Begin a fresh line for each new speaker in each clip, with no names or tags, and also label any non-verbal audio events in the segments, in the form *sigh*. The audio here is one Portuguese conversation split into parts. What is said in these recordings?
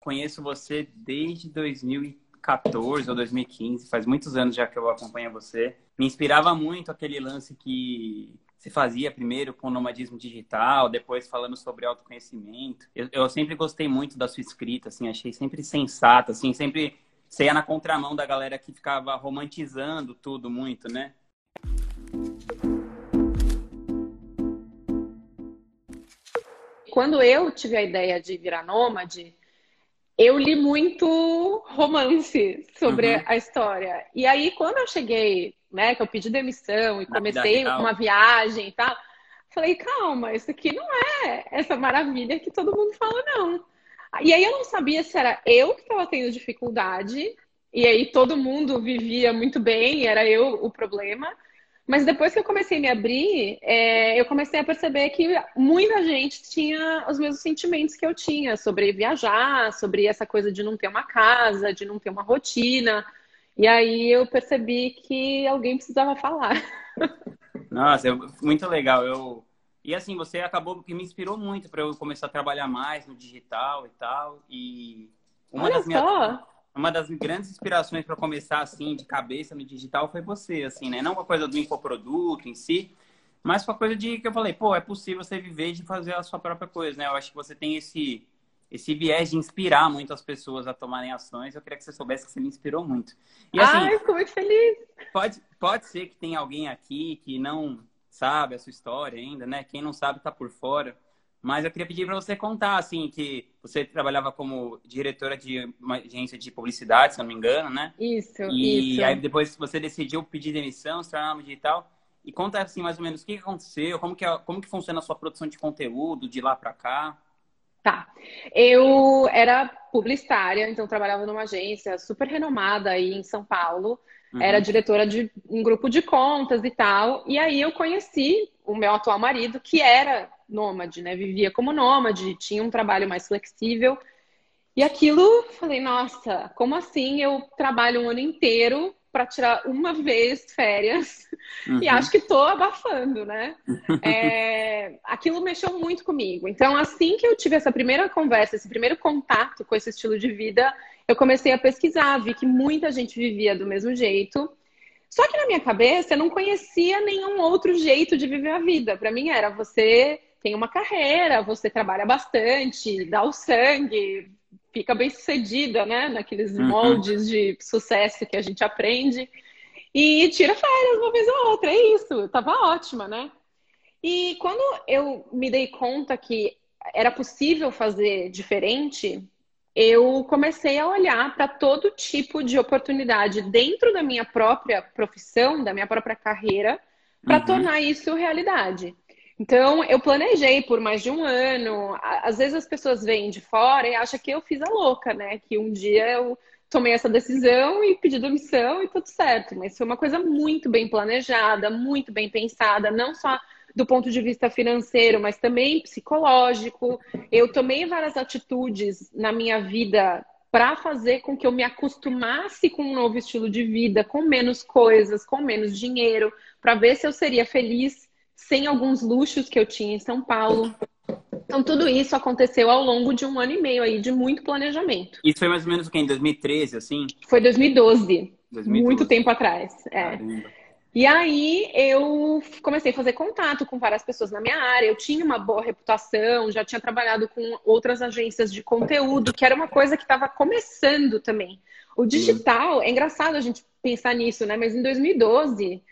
conheço você desde 2014 ou 2015, faz muitos anos já que eu acompanho você. Me inspirava muito aquele lance que você fazia primeiro com o nomadismo digital, depois falando sobre autoconhecimento. Eu, eu sempre gostei muito da sua escrita, assim, achei sempre sensata, assim, sempre você ia na contramão da galera que ficava romantizando tudo muito, né?
Quando eu tive a ideia de virar nômade, eu li muito romance sobre uhum. a história. E aí, quando eu cheguei, né, que eu pedi demissão e comecei uma viagem e tal, falei, calma, isso aqui não é essa maravilha que todo mundo fala, não. E aí eu não sabia se era eu que estava tendo dificuldade, e aí todo mundo vivia muito bem, era eu o problema, mas depois que eu comecei a me abrir, é, eu comecei a perceber que muita gente tinha os mesmos sentimentos que eu tinha sobre viajar, sobre essa coisa de não ter uma casa, de não ter uma rotina. E aí eu percebi que alguém precisava falar. *laughs*
Nossa, muito legal. Eu e assim você acabou que me inspirou muito para eu começar a trabalhar mais no digital e tal. E
uma Olha das minhas só
uma das grandes inspirações para começar assim de cabeça no digital foi você, assim, né? Não com a coisa do infoproduto em si, mas com a coisa de que eu falei, pô, é possível você viver de fazer a sua própria coisa, né? Eu acho que você tem esse esse viés de inspirar muitas pessoas a tomarem ações. Eu queria que você soubesse que você me inspirou muito.
E assim, Ai, fico muito feliz.
Pode pode ser que tenha alguém aqui que não sabe a sua história ainda, né? Quem não sabe tá por fora. Mas eu queria pedir para você contar, assim, que você trabalhava como diretora de uma agência de publicidade, se eu não me engano, né?
Isso,
e
isso.
aí depois você decidiu pedir demissão, se tornar digital. E conta, assim, mais ou menos o que aconteceu, como que, é, como que funciona a sua produção de conteúdo de lá para cá.
Tá. Eu era publicitária, então trabalhava numa agência super renomada aí em São Paulo. Uhum. Era diretora de um grupo de contas e tal. E aí eu conheci o meu atual marido, que era nômade, né? Vivia como nômade, tinha um trabalho mais flexível. E aquilo, falei, nossa, como assim eu trabalho um ano inteiro para tirar uma vez férias *laughs* uhum. e acho que tô abafando, né? É, aquilo mexeu muito comigo. Então, assim que eu tive essa primeira conversa, esse primeiro contato com esse estilo de vida, eu comecei a pesquisar, vi que muita gente vivia do mesmo jeito. Só que na minha cabeça eu não conhecia nenhum outro jeito de viver a vida. Para mim era você tem uma carreira, você trabalha bastante, dá o sangue, fica bem sucedida, né? Naqueles uhum. moldes de sucesso que a gente aprende. E tira férias uma vez ou outra, é isso. Eu tava ótima, né? E quando eu me dei conta que era possível fazer diferente, eu comecei a olhar para todo tipo de oportunidade dentro da minha própria profissão, da minha própria carreira, para uhum. tornar isso realidade. Então, eu planejei por mais de um ano. Às vezes as pessoas vêm de fora e acham que eu fiz a louca, né? Que um dia eu tomei essa decisão e pedi demissão e tudo certo. Mas foi uma coisa muito bem planejada, muito bem pensada, não só do ponto de vista financeiro, mas também psicológico. Eu tomei várias atitudes na minha vida para fazer com que eu me acostumasse com um novo estilo de vida, com menos coisas, com menos dinheiro, para ver se eu seria feliz sem alguns luxos que eu tinha em São Paulo. Então, tudo isso aconteceu ao longo de um ano e meio aí de muito planejamento.
Isso foi mais ou menos o que? Em 2013, assim?
Foi 2012. 2012. Muito tempo atrás. É. E aí eu comecei a fazer contato com várias pessoas na minha área. Eu tinha uma boa reputação, já tinha trabalhado com outras agências de conteúdo, que era uma coisa que estava começando também. O digital, é engraçado a gente pensar nisso, né? Mas em 2012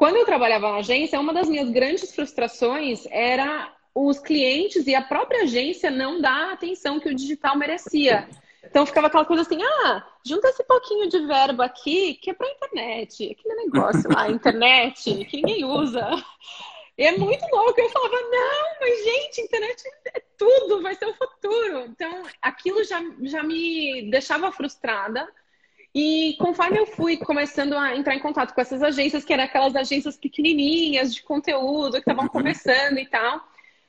quando eu trabalhava na agência, uma das minhas grandes frustrações era os clientes e a própria agência não dar a atenção que o digital merecia. Então ficava aquela coisa assim, ah, junta esse pouquinho de verbo aqui, que é para internet, aquele negócio lá, *laughs* internet, que ninguém usa. E é muito louco. Eu falava, não, mas gente, internet é tudo, vai ser o futuro. Então, aquilo já, já me deixava frustrada. E conforme eu fui começando a entrar em contato com essas agências, que eram aquelas agências pequenininhas de conteúdo, que estavam uhum. começando e tal,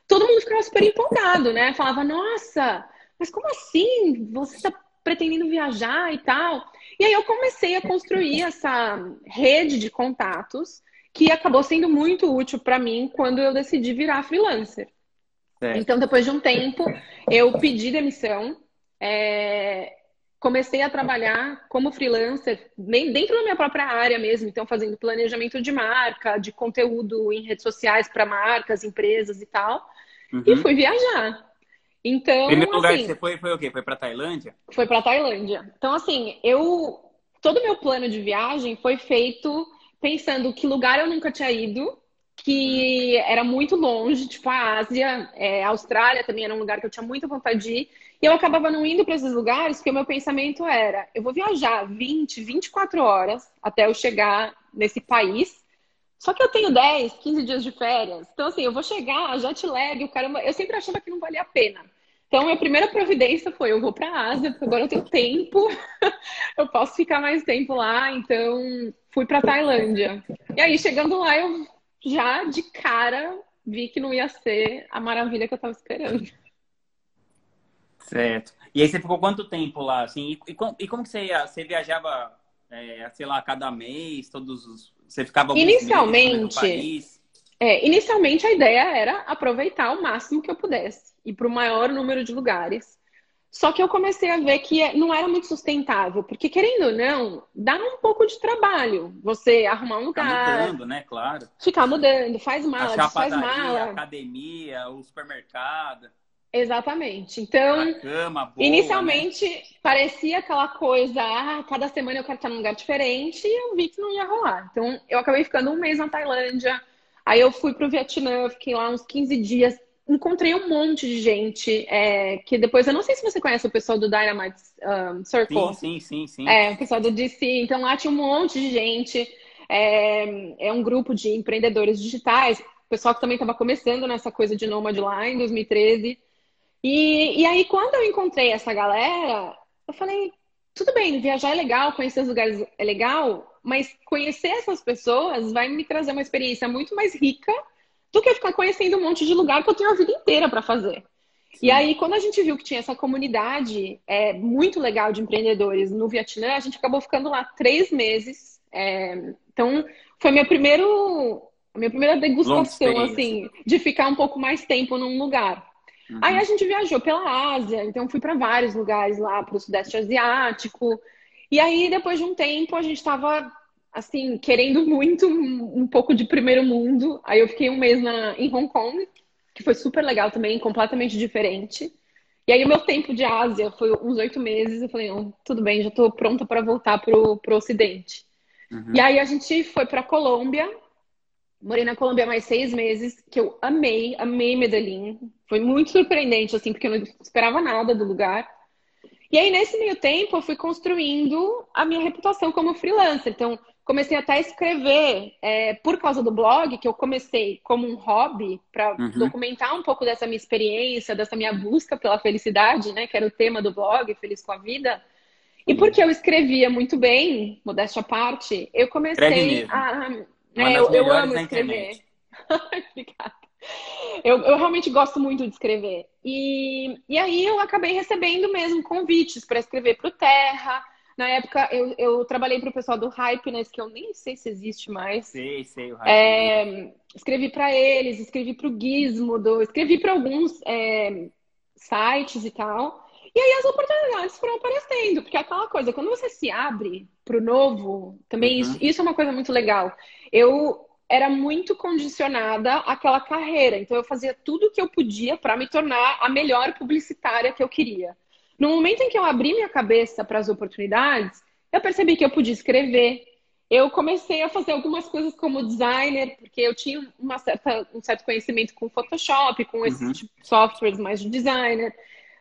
todo mundo ficava super empolgado, né? Falava, nossa, mas como assim? Você está pretendendo viajar e tal? E aí eu comecei a construir essa rede de contatos que acabou sendo muito útil para mim quando eu decidi virar freelancer. Então, depois de um tempo, eu pedi demissão é, comecei a trabalhar como freelancer, dentro da minha própria área mesmo, então fazendo planejamento de marca, de conteúdo em redes sociais para marcas, empresas e tal, uhum. e fui viajar. Então,
primeiro lugar assim, que você foi foi o quê? Foi para Tailândia?
Foi para Tailândia. Então, assim, eu todo o meu plano de viagem foi feito pensando que lugar eu nunca tinha ido, que era muito longe, tipo a Ásia, é, a Austrália também era um lugar que eu tinha muita vontade de ir. E eu acabava não indo para esses lugares porque o meu pensamento era: eu vou viajar 20, 24 horas até eu chegar nesse país. Só que eu tenho 10, 15 dias de férias. Então, assim, eu vou chegar, jet lag, o caramba. Eu sempre achava que não valia a pena. Então, minha primeira providência foi: eu vou para a Ásia, porque agora eu tenho tempo, *laughs* eu posso ficar mais tempo lá. Então, fui para Tailândia. E aí, chegando lá, eu já de cara vi que não ia ser a maravilha que eu estava esperando.
Certo. E aí você ficou quanto tempo lá, assim? E, como, e como que você ia? Você viajava, é, sei lá, cada mês, todos os... Você ficava...
Inicialmente... É, inicialmente a ideia era aproveitar o máximo que eu pudesse. Ir para o maior número de lugares. Só que eu comecei a ver que é, não era muito sustentável, porque querendo ou não, dá um pouco de trabalho você arrumar um lugar.
Ficar mudando, né? Claro.
Ficar mudando, faz mala, Achar faz mala.
academia, o supermercado.
Exatamente. Então,
cama, boa,
inicialmente né? parecia aquela coisa, ah, cada semana eu quero estar num lugar diferente, e eu vi que não ia rolar. Então, eu acabei ficando um mês na Tailândia, aí eu fui para o Vietnã, fiquei lá uns 15 dias, encontrei um monte de gente, é, que depois, eu não sei se você conhece o pessoal do Dynamite um, Circle.
Sim, sim, sim, sim.
É, o pessoal do DC, então lá tinha um monte de gente, é, é um grupo de empreendedores digitais, o pessoal que também estava começando nessa coisa de Nomad lá em 2013, e, e aí, quando eu encontrei essa galera, eu falei: tudo bem, viajar é legal, conhecer os lugares é legal, mas conhecer essas pessoas vai me trazer uma experiência muito mais rica do que ficar conhecendo um monte de lugar que eu tenho a vida inteira para fazer. Sim. E aí, quando a gente viu que tinha essa comunidade é, muito legal de empreendedores no Vietnã, a gente acabou ficando lá três meses. É, então, foi meu primeiro, minha primeira degustação, assim, de ficar um pouco mais tempo num lugar. Uhum. Aí a gente viajou pela Ásia, então fui para vários lugares lá, para o Sudeste Asiático. E aí, depois de um tempo, a gente estava assim, querendo muito um, pouco de primeiro mundo. Aí eu fiquei um mês na, em Hong Kong, que foi super legal também, completamente diferente. E aí o meu tempo de Ásia foi uns oito meses. Eu falei, oh, tudo bem, já estou pronta para voltar pro, pro Ocidente. Uhum. E aí a gente foi para Colômbia, Morei na Colômbia mais seis meses, que eu amei, amei Medellín. Foi muito surpreendente, assim, porque eu não esperava nada do lugar. E aí, nesse meio tempo, eu fui construindo a minha reputação como freelancer. Então, comecei até a escrever, é, por causa do blog, que eu comecei como um hobby, para uhum. documentar um pouco dessa minha experiência, dessa minha busca pela felicidade, né? Que era o tema do blog, Feliz com a Vida. E porque eu escrevia muito bem, modéstia à parte, eu comecei a é, eu, eu amo escrever. *laughs* Obrigada. Eu, eu, realmente gosto muito de escrever. E, e aí eu acabei recebendo mesmo convites para escrever para o Terra. Na época eu, eu trabalhei para o pessoal do Hypeness, que eu nem sei se existe mais.
Sei, sei, o
Hypeness. É, escrevi para eles, escrevi para o Gizmodo, escrevi para alguns é, sites e tal. E aí as oportunidades foram aparecendo, porque é aquela coisa, quando você se abre para o novo, também uhum. isso, isso é uma coisa muito legal. Eu era muito condicionada àquela carreira, então eu fazia tudo o que eu podia para me tornar a melhor publicitária que eu queria. No momento em que eu abri minha cabeça para as oportunidades, eu percebi que eu podia escrever. Eu comecei a fazer algumas coisas como designer, porque eu tinha uma certa, um certo conhecimento com Photoshop, com esses uhum. tipo, softwares mais de designer.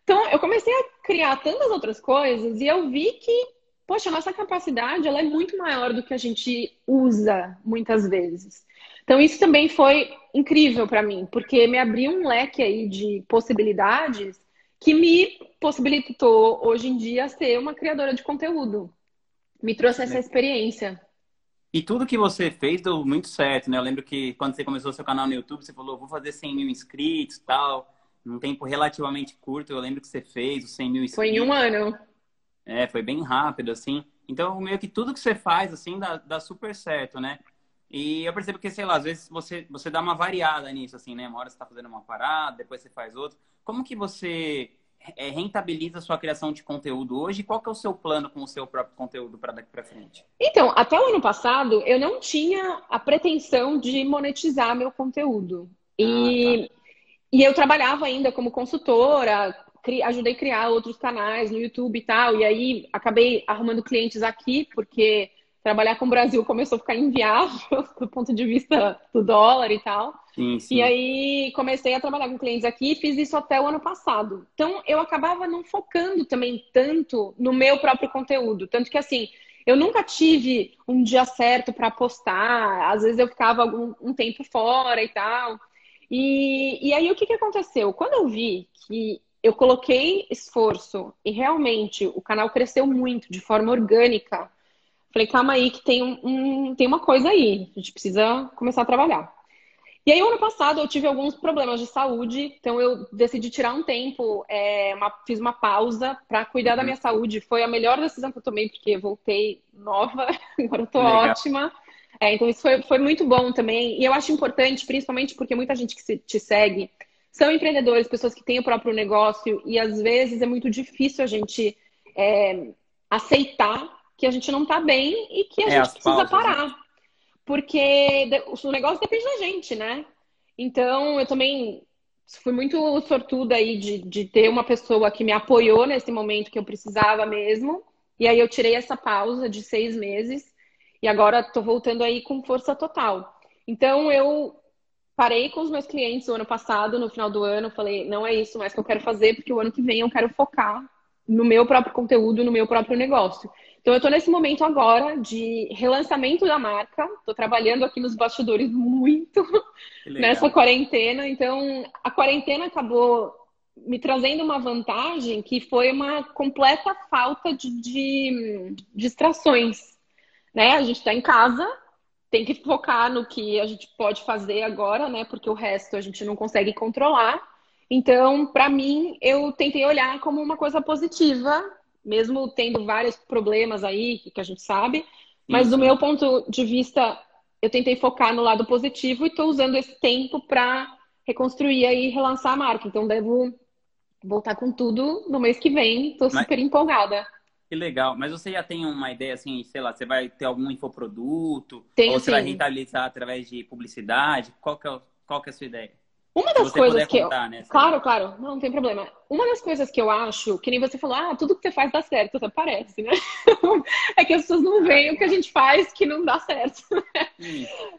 Então, eu comecei a criar tantas outras coisas e eu vi que, poxa, a nossa capacidade ela é muito maior do que a gente usa muitas vezes. Então, isso também foi incrível para mim, porque me abriu um leque aí de possibilidades que me possibilitou hoje em dia ser uma criadora de conteúdo. Me trouxe essa experiência.
E tudo que você fez deu muito certo, né? Eu lembro que quando você começou seu canal no YouTube, você falou, vou fazer 100 mil inscritos tal num tempo relativamente curto. Eu lembro que você fez os 100 mil inscritos.
Foi em um ano.
É, foi bem rápido, assim. Então, meio que tudo que você faz, assim, dá, dá super certo, né? E eu percebo que, sei lá, às vezes você, você dá uma variada nisso, assim, né? Uma hora você tá fazendo uma parada, depois você faz outra. Como que você é, rentabiliza a sua criação de conteúdo hoje? Qual que é o seu plano com o seu próprio conteúdo para daqui para frente?
Então, até o ano passado, eu não tinha a pretensão de monetizar meu conteúdo. E, ah, tá. e eu trabalhava ainda como consultora, cri, ajudei a criar outros canais no YouTube e tal. E aí acabei arrumando clientes aqui, porque trabalhar com o Brasil começou a ficar inviável *laughs* do ponto de vista do dólar e tal. Sim, sim. E aí comecei a trabalhar com clientes aqui e fiz isso até o ano passado. Então eu acabava não focando também tanto no meu próprio conteúdo. Tanto que assim, eu nunca tive um dia certo para postar, às vezes eu ficava algum, um tempo fora e tal. E, e aí o que, que aconteceu? Quando eu vi que eu coloquei esforço e realmente o canal cresceu muito de forma orgânica, falei, calma aí que tem, um, um tem uma coisa aí, a gente precisa começar a trabalhar. E aí, ano passado, eu tive alguns problemas de saúde, então eu decidi tirar um tempo, é, uma, fiz uma pausa para cuidar uhum. da minha saúde. Foi a melhor decisão que eu tomei, porque voltei nova, *laughs* agora eu tô Legal. ótima. É, então, isso foi, foi muito bom também. E eu acho importante, principalmente porque muita gente que se, te segue são empreendedores, pessoas que têm o próprio negócio, e às vezes é muito difícil a gente é, aceitar que a gente não está bem e que a é, gente precisa pausas, né? parar. Né? Porque o negócio depende da gente, né? Então, eu também fui muito sortuda aí de, de ter uma pessoa que me apoiou nesse momento que eu precisava mesmo. E aí eu tirei essa pausa de seis meses e agora estou voltando aí com força total. Então, eu parei com os meus clientes o ano passado, no final do ano, falei, não é isso mais que eu quero fazer, porque o ano que vem eu quero focar no meu próprio conteúdo, no meu próprio negócio. Então eu estou nesse momento agora de relançamento da marca, estou trabalhando aqui nos bastidores muito *laughs* nessa quarentena. Então a quarentena acabou me trazendo uma vantagem que foi uma completa falta de, de distrações. Né? A gente está em casa, tem que focar no que a gente pode fazer agora, né? Porque o resto a gente não consegue controlar. Então, para mim, eu tentei olhar como uma coisa positiva, mesmo tendo vários problemas aí que a gente sabe. Mas Isso. do meu ponto de vista, eu tentei focar no lado positivo e estou usando esse tempo para reconstruir e relançar a marca. Então, devo voltar com tudo no mês que vem. Estou super empolgada.
Que legal. Mas você já tem uma ideia, assim, sei lá, você vai ter algum infoproduto? Tenho, ou você sim. vai rentabilizar através de publicidade? Qual que é, qual que é a sua ideia?
Uma das coisas que contar, eu... né? Claro, claro, não, não tem problema. Uma das coisas que eu acho, que nem você falou, ah, tudo que você faz dá certo, até parece, né? *laughs* é que as pessoas não veem o que a gente faz que não dá certo.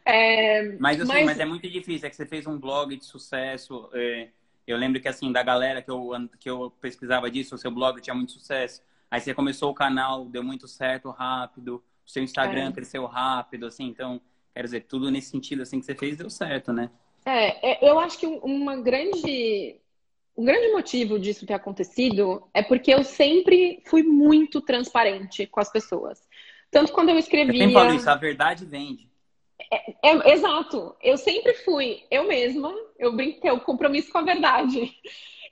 é, mas, assim, mas... mas... é muito difícil, é que você fez um blog de sucesso. É... Eu lembro que, assim, da galera que eu, que eu pesquisava disso, o seu blog tinha muito sucesso. Aí você começou o canal, deu muito certo rápido, o seu Instagram é. cresceu rápido, assim, então, quero dizer, tudo nesse sentido, assim, que você fez deu certo, né?
É, é eu acho que uma grande, um grande motivo disso ter acontecido é porque eu sempre fui muito transparente com as pessoas. Tanto quando eu escrevia... Eu sempre
falo isso, a verdade vende.
É, é, exato. Eu sempre fui eu mesma. Eu brinquei, o compromisso com a verdade.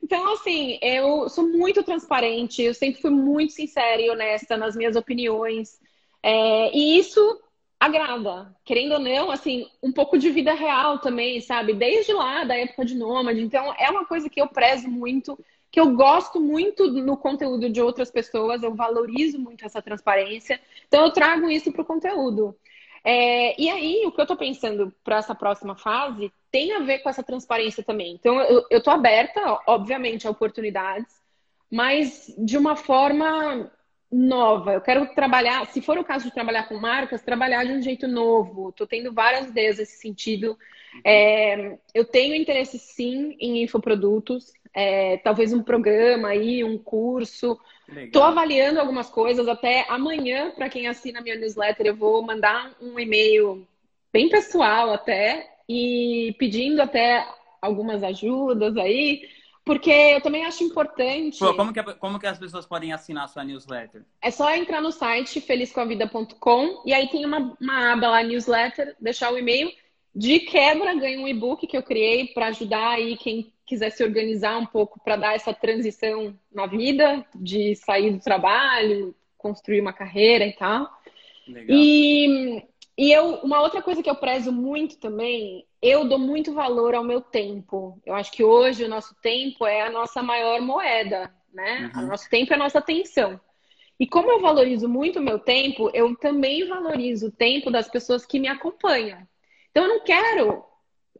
Então, assim, eu sou muito transparente, eu sempre fui muito sincera e honesta nas minhas opiniões. É, e isso agrada, querendo ou não, assim, um pouco de vida real também, sabe? Desde lá, da época de Nômade. Então, é uma coisa que eu prezo muito, que eu gosto muito no conteúdo de outras pessoas, eu valorizo muito essa transparência. Então, eu trago isso para o conteúdo. É, e aí, o que eu estou pensando para essa próxima fase tem a ver com essa transparência também. Então, eu estou aberta, obviamente, a oportunidades, mas de uma forma nova. Eu quero trabalhar, se for o caso de trabalhar com marcas, trabalhar de um jeito novo. Estou tendo várias ideias nesse sentido. É, eu tenho interesse, sim, em infoprodutos. É, talvez um programa aí, um curso. Estou avaliando algumas coisas. Até amanhã, para quem assina minha newsletter, eu vou mandar um e-mail bem pessoal até, e pedindo até algumas ajudas aí, porque eu também acho importante.
Pô, como, que, como que as pessoas podem assinar a sua newsletter?
É só entrar no site felizcomavida.com e aí tem uma, uma aba lá, newsletter, deixar o e-mail. De quebra, ganha um e-book que eu criei para ajudar aí quem quiser se organizar um pouco para dar essa transição na vida, de sair do trabalho, construir uma carreira e tal. Legal. E e eu, uma outra coisa que eu prezo muito também, eu dou muito valor ao meu tempo. Eu acho que hoje o nosso tempo é a nossa maior moeda. né? Uhum. O nosso tempo é a nossa atenção. E como eu valorizo muito o meu tempo, eu também valorizo o tempo das pessoas que me acompanham. Então eu não quero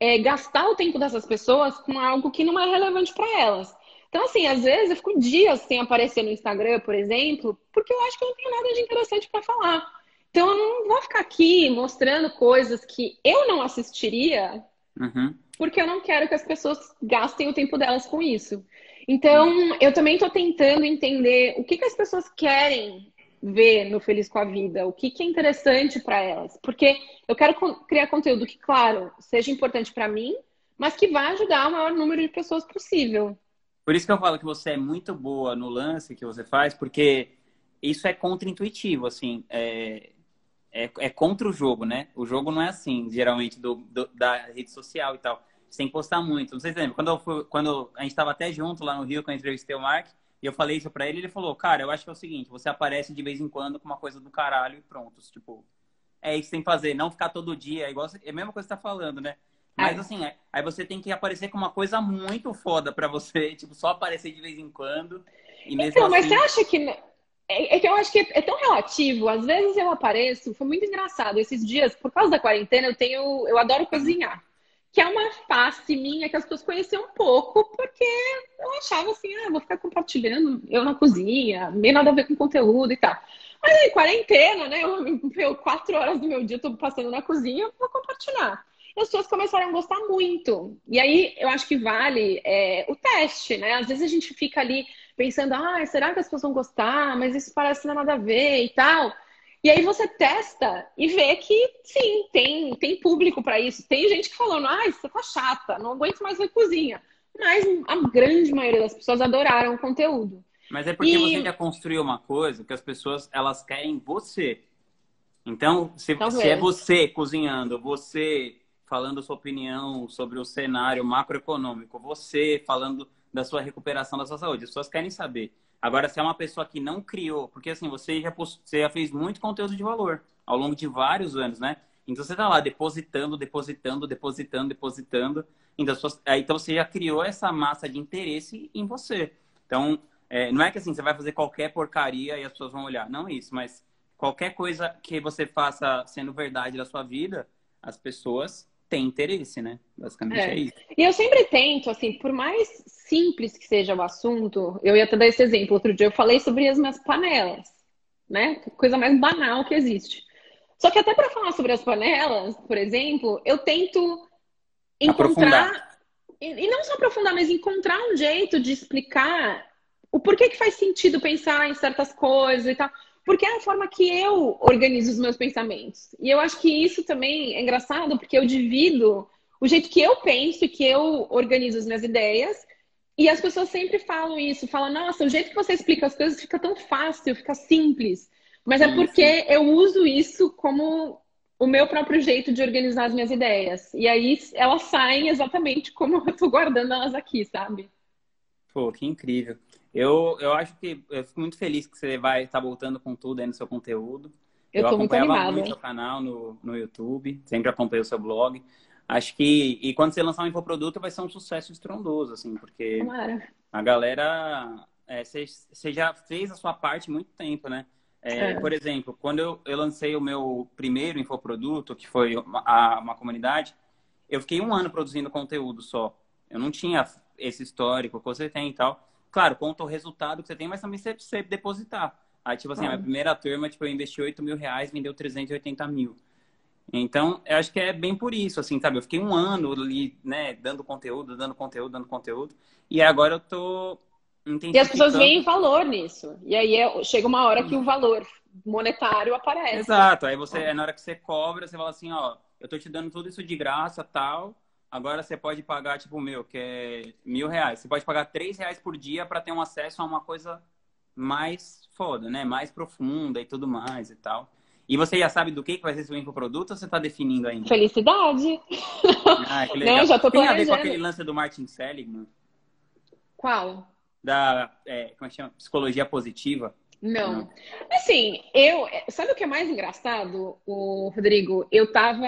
é, gastar o tempo dessas pessoas com algo que não é relevante para elas. Então, assim, às vezes eu fico dias sem aparecer no Instagram, por exemplo, porque eu acho que eu não tenho nada de interessante para falar. Então, eu não vou ficar aqui mostrando coisas que eu não assistiria, uhum. porque eu não quero que as pessoas gastem o tempo delas com isso. Então, eu também estou tentando entender o que, que as pessoas querem ver no Feliz com a Vida, o que, que é interessante para elas. Porque eu quero criar conteúdo que, claro, seja importante para mim, mas que vá ajudar o maior número de pessoas possível.
Por isso que eu falo que você é muito boa no lance que você faz, porque isso é contra-intuitivo, assim, é, é, é, contra o jogo, né? O jogo não é assim, geralmente, do, do, da rede social e tal. Você tem que postar muito. Não sei se lembra, quando, eu fui, quando a gente estava até junto lá no Rio, quando eu entrevistei o Mark, e eu falei isso pra ele, ele falou, cara, eu acho que é o seguinte, você aparece de vez em quando com uma coisa do caralho e pronto. Tipo, é isso que tem que fazer, não ficar todo dia, é igual é a mesma coisa que você tá falando, né? Mas é. assim, é, aí você tem que aparecer com uma coisa muito foda pra você, *laughs* tipo, só aparecer de vez em quando.
então, assim... mas você acha que. É, é, que eu acho que é tão relativo. Às vezes eu apareço, foi muito engraçado. Esses dias, por causa da quarentena, eu tenho. Eu adoro cozinhar. Que é uma face minha que as pessoas conheciam um pouco, porque eu achava assim, ah, vou ficar compartilhando eu na cozinha, nem nada a ver com conteúdo e tal. Mas aí, quarentena, né? Eu, eu, quatro horas do meu dia eu tô passando na cozinha, vou compartilhar as pessoas começaram a gostar muito. E aí eu acho que vale é, o teste, né? Às vezes a gente fica ali pensando, ah, será que as pessoas vão gostar? Mas isso parece não nada a ver e tal. E aí você testa e vê que sim, tem, tem público para isso. Tem gente que falando, ah, isso tá chata, não aguento mais ver cozinha. Mas a grande maioria das pessoas adoraram o conteúdo.
Mas é porque e... você já construiu uma coisa que as pessoas elas querem você. Então, se, se é você cozinhando, você falando sua opinião sobre o cenário macroeconômico, você falando da sua recuperação da sua saúde. As pessoas querem saber. Agora, se é uma pessoa que não criou, porque assim, você já, você já fez muito conteúdo de valor ao longo de vários anos, né? Então você está lá depositando, depositando, depositando, depositando. Então, então você já criou essa massa de interesse em você. Então, é, não é que assim, você vai fazer qualquer porcaria e as pessoas vão olhar. Não é isso, mas qualquer coisa que você faça sendo verdade da sua vida, as pessoas tem interesse, né? Basicamente é. é. isso.
E eu sempre tento, assim, por mais simples que seja o assunto, eu ia até dar esse exemplo. Outro dia eu falei sobre as minhas panelas, né? Coisa mais banal que existe. Só que até para falar sobre as panelas, por exemplo, eu tento encontrar. Aprofundar. E não só aprofundar, mas encontrar um jeito de explicar o porquê que faz sentido pensar em certas coisas e tal porque é a forma que eu organizo os meus pensamentos. E eu acho que isso também é engraçado, porque eu divido o jeito que eu penso e que eu organizo as minhas ideias. E as pessoas sempre falam isso, falam, nossa, o jeito que você explica as coisas fica tão fácil, fica simples. Mas é porque eu uso isso como o meu próprio jeito de organizar as minhas ideias. E aí elas saem exatamente como eu tô guardando elas aqui, sabe?
Pô, que incrível. Eu, eu acho que eu fico muito feliz que você vai estar voltando com tudo aí no seu conteúdo.
Eu, eu tô muito animada. muito
seu canal no, no YouTube, sempre acompanhei o seu blog. Acho que e quando você lançar um infoproduto vai ser um sucesso estrondoso, assim, porque Tomara. a galera é, você, você já fez a sua parte há muito tempo, né? É, é. Por exemplo, quando eu, eu lancei o meu primeiro infoproduto, que foi uma, a, uma comunidade, eu fiquei um ano produzindo conteúdo só. Eu não tinha esse histórico que você tem e tal. Claro, conta o resultado que você tem, mas também você, você depositar. Aí, tipo assim, ah. a minha primeira turma, tipo, eu investi 8 mil reais, vendeu 380 mil. Então, eu acho que é bem por isso, assim, sabe? Eu fiquei um ano ali, né, dando conteúdo, dando conteúdo, dando conteúdo. E agora eu tô
E as pessoas veem valor nisso. E aí é, chega uma hora que o valor monetário aparece.
Exato. Aí você, é na hora que você cobra, você fala assim, ó, eu tô te dando tudo isso de graça, tal. Agora você pode pagar, tipo, meu, que é mil reais. Você pode pagar três reais por dia para ter um acesso a uma coisa mais foda, né? Mais profunda e tudo mais e tal. E você já sabe do que, que vai ser seu infoproduto ou você está definindo ainda?
Felicidade! *laughs*
Ah, que legal. Não, já tô Tem a ver com aquele lance do Martin Seligman?
Qual?
Da, é, como é que chama? Psicologia positiva.
Não. Não. Assim, eu... Sabe o que é mais engraçado, o Rodrigo? Eu tava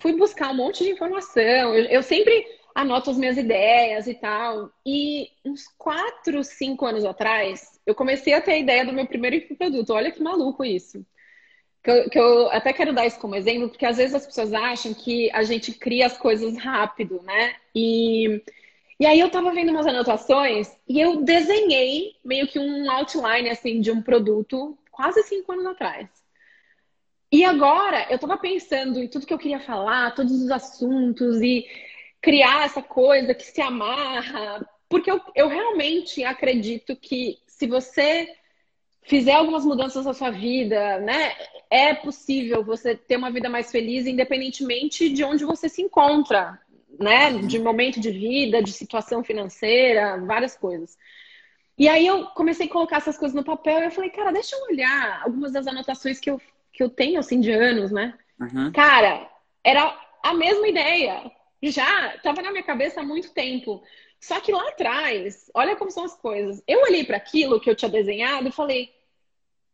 fui buscar um monte de informação. Eu, eu, sempre anoto as minhas ideias e tal. E uns quatro, cinco anos atrás, eu comecei a ter a ideia do meu primeiro produto. Olha que maluco isso. Que eu, que eu, até quero dar isso como exemplo, porque às vezes as pessoas acham que a gente cria as coisas rápido, né? E, e aí eu tava vendo umas anotações e eu desenhei meio que um outline, assim, de um produto quase cinco anos atrás. E agora eu tava pensando em tudo que eu queria falar, todos os assuntos e criar essa coisa que se amarra, porque eu, eu realmente acredito que se você fizer algumas mudanças na sua vida, né, é possível você ter uma vida mais feliz, independentemente de onde você se encontra, né, de momento de vida, de situação financeira, várias coisas. E aí eu comecei a colocar essas coisas no papel e eu falei, cara, deixa eu olhar algumas das anotações que eu, que eu tenho, assim, de anos, né? Uhum. Cara, era a mesma ideia já estava na minha cabeça há muito tempo. Só que lá atrás, olha como são as coisas. Eu olhei para aquilo que eu tinha desenhado e falei: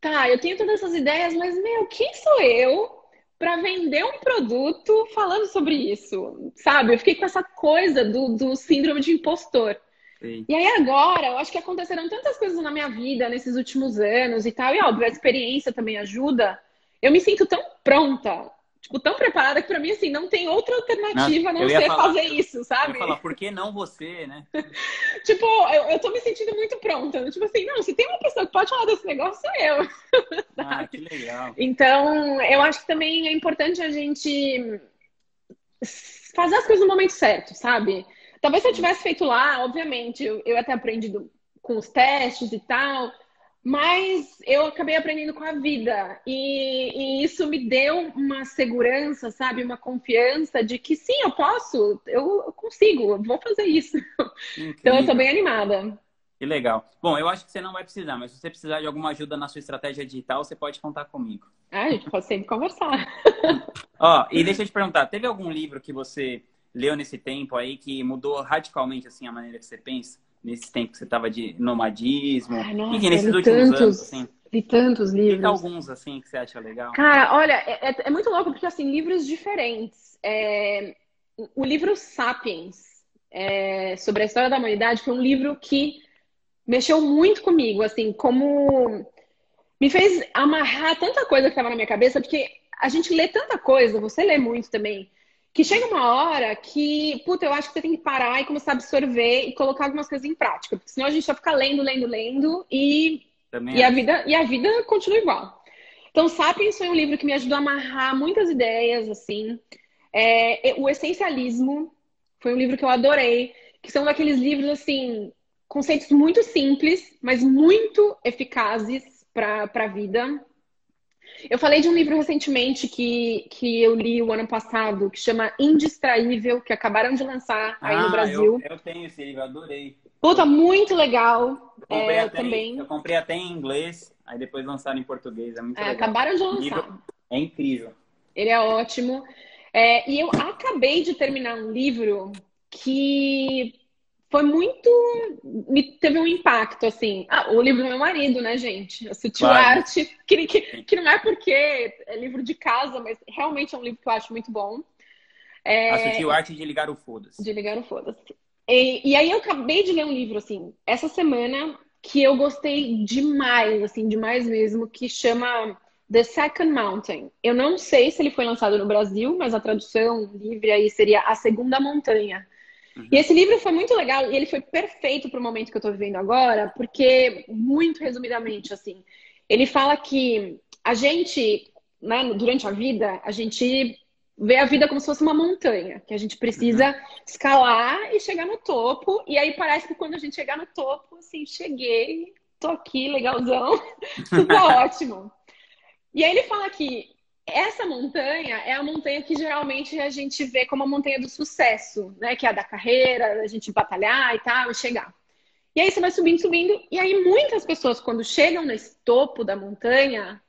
tá, eu tenho todas essas ideias, mas meu, quem sou eu para vender um produto falando sobre isso? Sabe? Eu fiquei com essa coisa do, do síndrome de impostor. Sim. E aí agora, eu acho que aconteceram tantas coisas na minha vida nesses últimos anos e tal, e óbvio, a experiência também ajuda. Eu me sinto tão pronta tipo, tão preparada que pra mim, assim, não tem outra alternativa a não ser falar, fazer isso, sabe?
Eu ia falar, por que não você, né? *laughs*
tipo, eu, eu tô me sentindo muito pronta. Tipo assim, não, se tem uma pessoa que pode falar desse negócio, sou eu. *laughs*
ah, que legal.
Então, eu acho que também é importante a gente fazer as coisas no momento certo, sabe? Talvez se eu tivesse feito lá, obviamente, eu, eu até aprendido com os testes e tal, mas eu acabei aprendendo com a vida e, e, isso me deu uma segurança, sabe, uma confiança de que sim, eu posso, eu consigo, eu vou fazer isso. Incrível. *laughs* Então eu tô bem animada.
Que legal. Bom, eu acho que você não vai precisar, mas se você precisar de alguma ajuda na sua estratégia digital, você pode contar comigo.
Ah, a gente pode sempre conversar. *laughs*
Ó, e deixa eu te perguntar, teve algum livro que você leu nesse tempo aí que mudou radicalmente assim a maneira que você pensa? Nesse tempo que você estava de nomadismo?
Ai, nossa, Enfim, nesses últimos tantos, anos, assim. Vi tantos livros. Tem
alguns, assim, que você acha legal?
Cara, olha, é, é, é muito louco, porque, assim, livros diferentes. É... O livro Sapiens, é... sobre a história da humanidade, foi um livro que mexeu muito comigo, assim, como... Me fez amarrar tanta coisa que estava na minha cabeça, porque a gente lê tanta coisa, você lê muito também, que chega uma hora que, puta, eu acho que você tem que parar e começar a absorver e colocar algumas coisas em prática. Porque senão a gente só fica lendo, lendo, lendo e, e, a, vida, e a vida continua igual. Então, Sapiens foi um livro que me ajudou a amarrar muitas ideias, assim. É, o Essencialismo foi um livro que eu adorei, que são daqueles livros, assim, conceitos muito simples, mas muito eficazes para a vida. Eu falei de um livro recentemente que, que eu li o ano passado, que chama Indistraível, que acabaram de lançar aí ah, no Brasil.
Eu, eu, tenho esse livro, adorei.
Puta, muito legal. é, também.
eu comprei até em inglês, aí depois lançaram em português. É muito é, legal.
Acabaram de lançar.
É incrível.
Ele é ótimo. É, e eu acabei de terminar um livro que foi muito. Me teve um impacto, assim. Ah, o livro do meu marido, né, gente? A Sutil claro. Arte, que, que, que, não é porque é livro de casa, mas realmente é um livro que eu acho muito bom.
É... A Sutil Arte de Ligar o Foda-se.
De Ligar o Foda-se. E, e aí eu acabei de ler um livro, assim, essa semana, que eu gostei demais, assim, demais mesmo, que chama The Second Mountain. Eu não sei se ele foi lançado no Brasil, mas a tradução livre aí seria A Segunda Montanha. Uhum. E esse livro foi muito legal e ele foi perfeito para o momento que eu estou vivendo agora, porque, muito resumidamente, assim, ele fala que a gente, né, durante a vida, a gente vê a vida como se fosse uma montanha, que a gente precisa uhum. escalar e chegar no topo, e aí parece que quando a gente chegar no topo, assim, cheguei, tô aqui, legalzão, tudo *laughs* tá *laughs* ótimo. E aí ele fala que essa montanha é a montanha que geralmente a gente vê como a montanha do sucesso, né? Que é a da carreira, a gente batalhar e tal, e chegar. E aí você vai subindo, subindo, e aí muitas pessoas, quando chegam nesse topo da montanha,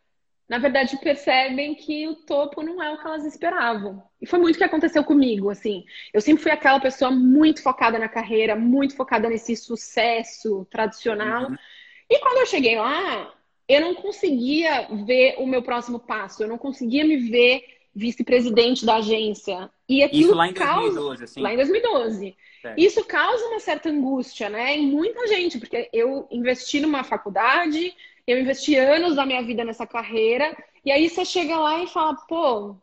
na verdade percebem que o topo não é o que elas esperavam. E foi muito o que aconteceu comigo, assim. Eu sempre fui aquela pessoa muito focada na carreira, muito focada nesse sucesso tradicional. Uhum. E quando eu cheguei lá, eu não conseguia ver o meu próximo passo, eu não conseguia me ver vice-presidente da agência. E
Isso lá em 2012,
causa... assim? Lá em 2012. É. Isso causa uma certa angústia, né? Em muita gente, porque eu investi numa faculdade, eu investi anos da minha vida nessa carreira, e aí você chega lá e fala, pô,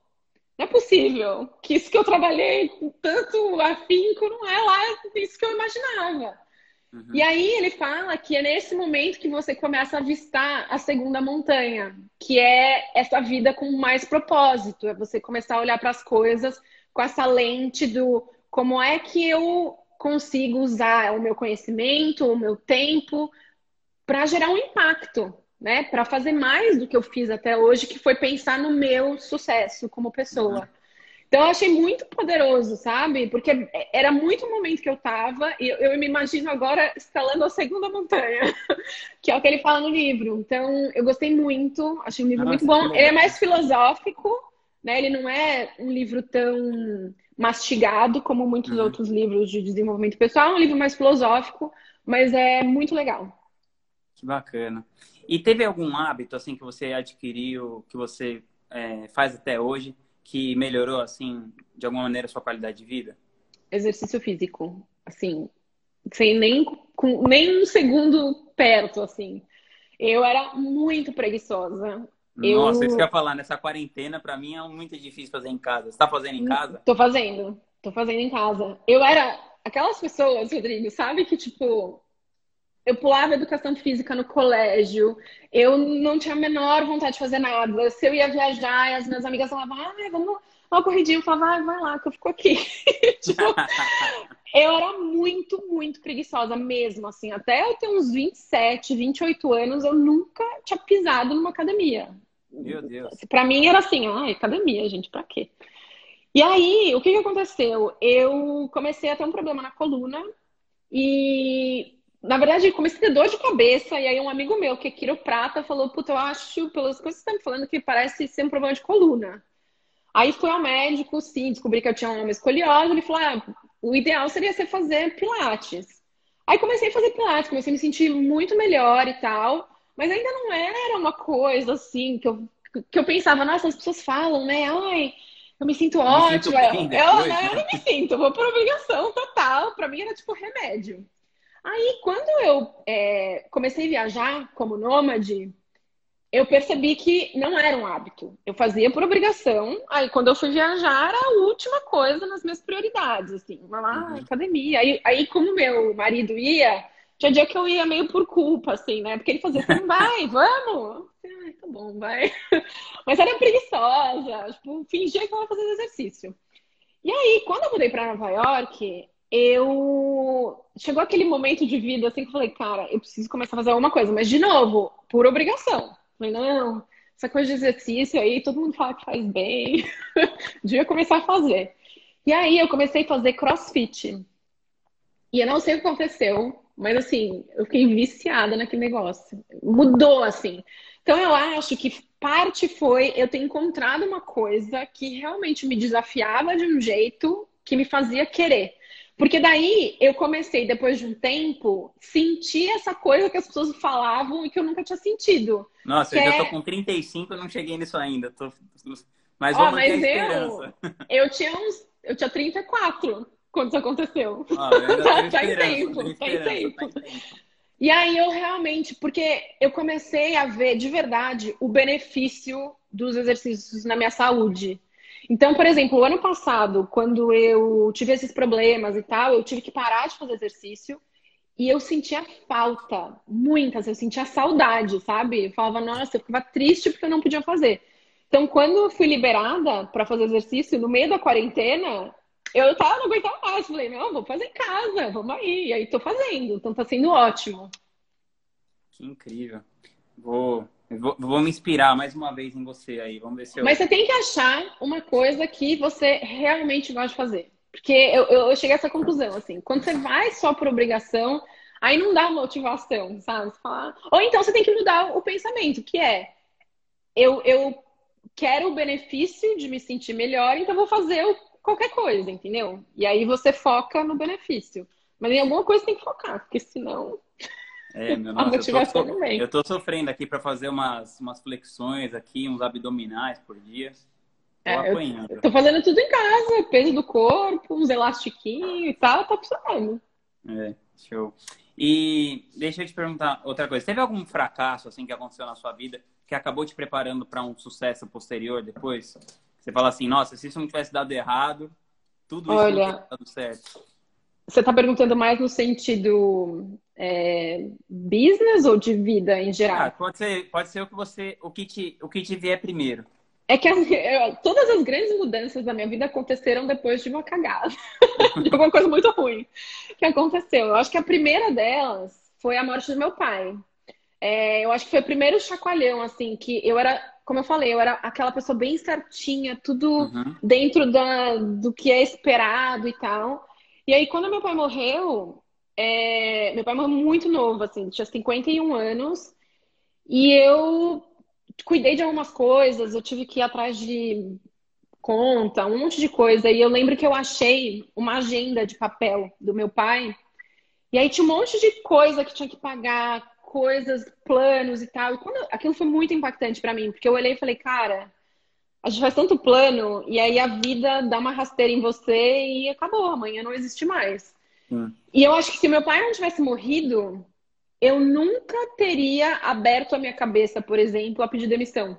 não é possível que isso que eu trabalhei com tanto afinco não é lá isso que eu imaginava. Uhum. E aí ele fala que é nesse momento que você começa a avistar a segunda montanha, que é essa vida com mais propósito, é você começar a olhar para as coisas com essa lente do como é que eu consigo usar o meu conhecimento, o meu tempo para gerar um impacto, né? Para fazer mais do que eu fiz até hoje, que foi pensar no meu sucesso como pessoa. Então, eu achei muito poderoso, sabe? Porque era muito o momento que eu tava, e eu, me imagino agora escalando a segunda montanha, *laughs* que é o que ele fala no livro. Então, eu gostei muito, achei um livro Nossa, muito bom. Ele é mais filosófico, né? Ele não é um livro tão mastigado como muitos uhum. outros livros de desenvolvimento pessoal, é um livro mais filosófico, mas é muito legal.
Que bacana. E teve algum hábito assim que você adquiriu, que você é, faz até hoje, que melhorou assim de alguma maneira a sua qualidade de vida?
Exercício físico, assim, sem nem com nem um segundo perto, assim. Eu era muito preguiçosa.
Nossa, eu... isso que eu ia falar, nessa quarentena, para mim é muito difícil fazer em casa. Você tá fazendo em casa?
Tô fazendo, tô fazendo em casa. Eu era aquelas pessoas, Rodrigo, sabe, que tipo, eu pulava educação física no colégio, eu não tinha a menor vontade de fazer nada. Se eu ia viajar, as minhas amigas falavam, ah, vamos uma corridinha, eu falava, ah, vai lá, que eu fico aqui. *laughs* tipo, eu era muito, muito preguiçosa mesmo, assim. Até eu ter uns 27, 28 anos, eu nunca tinha pisado numa academia.
Meu Deus.
Pra mim era assim, ah, academia, gente, pra quê? E aí, o que, que aconteceu? Eu comecei a ter um problema na coluna e na verdade, comecei a ter dor de cabeça, e aí um amigo meu, que é quiroprata, falou, puta, eu acho, pelas coisas que você tá me falando, que parece ser um problema de coluna. Aí fui ao médico, sim, descobri que eu tinha uma escoliose, ele falou, ah, o ideal seria você fazer pilates. Aí comecei a fazer pilates, comecei a me sentir muito melhor e tal, mas ainda não era uma coisa assim, que eu, que eu pensava, nossa, as pessoas falam, né, ai, eu me sinto ótima. Eu, eu, eu, eu não me sinto, vou por obrigação total, pra mim era tipo remédio. Aí, quando eu é, comecei a viajar como nômade, eu percebi que não era um hábito. Eu fazia por obrigação. Aí, quando eu fui viajar, era a última coisa nas minhas prioridades, assim. Lá, uhum. academia. Aí, aí, como meu marido ia, tinha dia que eu ia meio por culpa, assim, né? Porque ele fazia assim, vai, *laughs* vamos. Ai, tá bom, vai. *laughs* Mas era preguiçosa, tipo, fingia que eu ia fazer exercício. E aí, quando eu mudei para Nova York, eu chegou aquele momento de vida assim que eu falei, cara, eu preciso começar a fazer alguma coisa, mas de novo, por obrigação. Falei, não, essa coisa de exercício aí, todo mundo fala que faz bem. *laughs* Devia começar a fazer. E aí eu comecei a fazer crossfit. E eu não sei o que aconteceu, mas assim, eu fiquei viciada naquele negócio. Mudou assim. Então eu acho que parte foi eu ter encontrado uma coisa que realmente me desafiava de um jeito que me fazia querer. Porque daí eu comecei, depois de um tempo, sentir essa coisa que as pessoas falavam e que eu nunca tinha sentido.
Nossa, eu é... já tô com 35 e não cheguei nisso ainda. Tô... Mas vou oh, mas
eu, eu tinha uns. Eu tinha 34 quando isso aconteceu.
Ah, tá, tá em tempo, tá em tempo.
E aí eu realmente, porque eu comecei a ver de verdade o benefício dos exercícios na minha saúde. Então, por exemplo, o ano passado, quando eu tive esses problemas e tal, eu tive que parar de fazer exercício e eu sentia falta, muitas, eu sentia saudade, sabe? Eu falava, nossa, eu ficava triste porque eu não podia fazer. Então, quando eu fui liberada para fazer exercício no meio da quarentena, eu tava não aguentava mais. Falei, não, vou fazer em casa, vamos aí. E aí tô fazendo, então tá sendo ótimo.
Que incrível. Vou Vou, vou, me inspirar mais uma vez em você aí. Vamos ver se eu.
Mas você tem que achar uma coisa que você realmente gosta de fazer. Porque eu, eu cheguei a essa conclusão, assim. Quando você vai só por obrigação, aí não dá motivação, sabe? Fala... Ou então você tem que mudar o pensamento, que é eu, eu quero o benefício de me sentir melhor, então vou fazer qualquer coisa, entendeu? E aí você foca no benefício. Mas em alguma coisa tem que focar, porque senão
é, *laughs* meu, nossa, a motivação eu tô, Eu tô sofrendo aqui para fazer umas, umas flexões aqui, uns abdominais por dia.
É, apanhando. Eu tô fazendo tudo em casa, peso do corpo, uns elastiquinhos e tal, tá funcionando.
É, show. E deixa eu te perguntar outra coisa. Teve algum fracasso assim que aconteceu na sua vida que acabou te preparando para um sucesso posterior depois? Você fala assim, nossa, se isso não tivesse dado errado, tudo isso
Olha,
não teria dado certo.
Você está perguntando mais no sentido é, business ou de vida em geral? Ah,
pode ser, pode ser o que você, o que te, o que te vier primeiro.
É que as, todas as grandes mudanças da minha vida aconteceram depois de uma cagada, *laughs* de alguma coisa muito ruim que aconteceu. Eu acho que a primeira delas foi a morte do meu pai. É, eu acho que foi o primeiro chacoalhão, assim, que eu era, como eu falei, eu era aquela pessoa bem certinha, tudo uhum. dentro da, do que é esperado e tal. E aí, quando meu pai morreu, é... meu pai morreu muito novo, assim, tinha 51 anos, e eu cuidei de algumas coisas, eu tive que ir atrás de conta, um monte de coisa, e eu lembro que eu achei uma agenda de papel do meu pai, e aí tinha um monte de coisa que tinha que pagar, coisas, planos e tal, e quando... aquilo foi muito impactante para mim, porque eu olhei e falei, cara a gente faz tanto plano e aí a vida dá uma rasteira em você e acabou, amanhã não existe mais. E eu acho que se meu pai não tivesse morrido, eu nunca teria aberto a minha cabeça, por exemplo, a pedir demissão.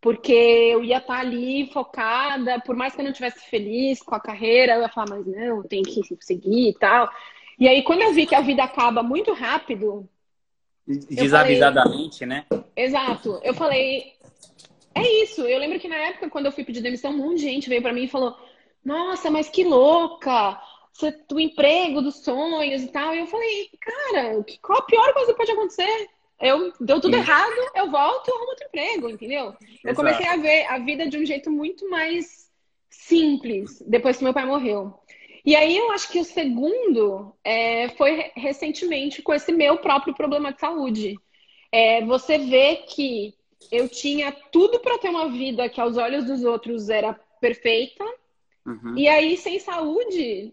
Porque eu ia estar ali focada, por mais que eu não estivesse feliz com a carreira, eu ia falar, mas não, tem que seguir e tal. E aí, quando eu vi que a vida acaba muito rápido.
Desavisadamente, falei... né?
Exato. Eu falei, é isso. Eu lembro que na época, quando eu fui pedir demissão, um monte de gente veio para mim e falou: Nossa, mas que louca! Você, o emprego dos sonhos e tal. E eu falei: Cara, qual a pior coisa que pode acontecer? Eu, deu tudo Sim. errado, eu volto e arrumo outro emprego, entendeu? Exato. Eu comecei a ver a vida de um jeito muito mais simples depois que meu pai morreu. E aí eu acho que o segundo é, foi recentemente com esse meu próprio problema de saúde. É, você vê que eu tinha tudo para ter uma vida que aos olhos dos outros era perfeita. Uhum. E aí, sem saúde,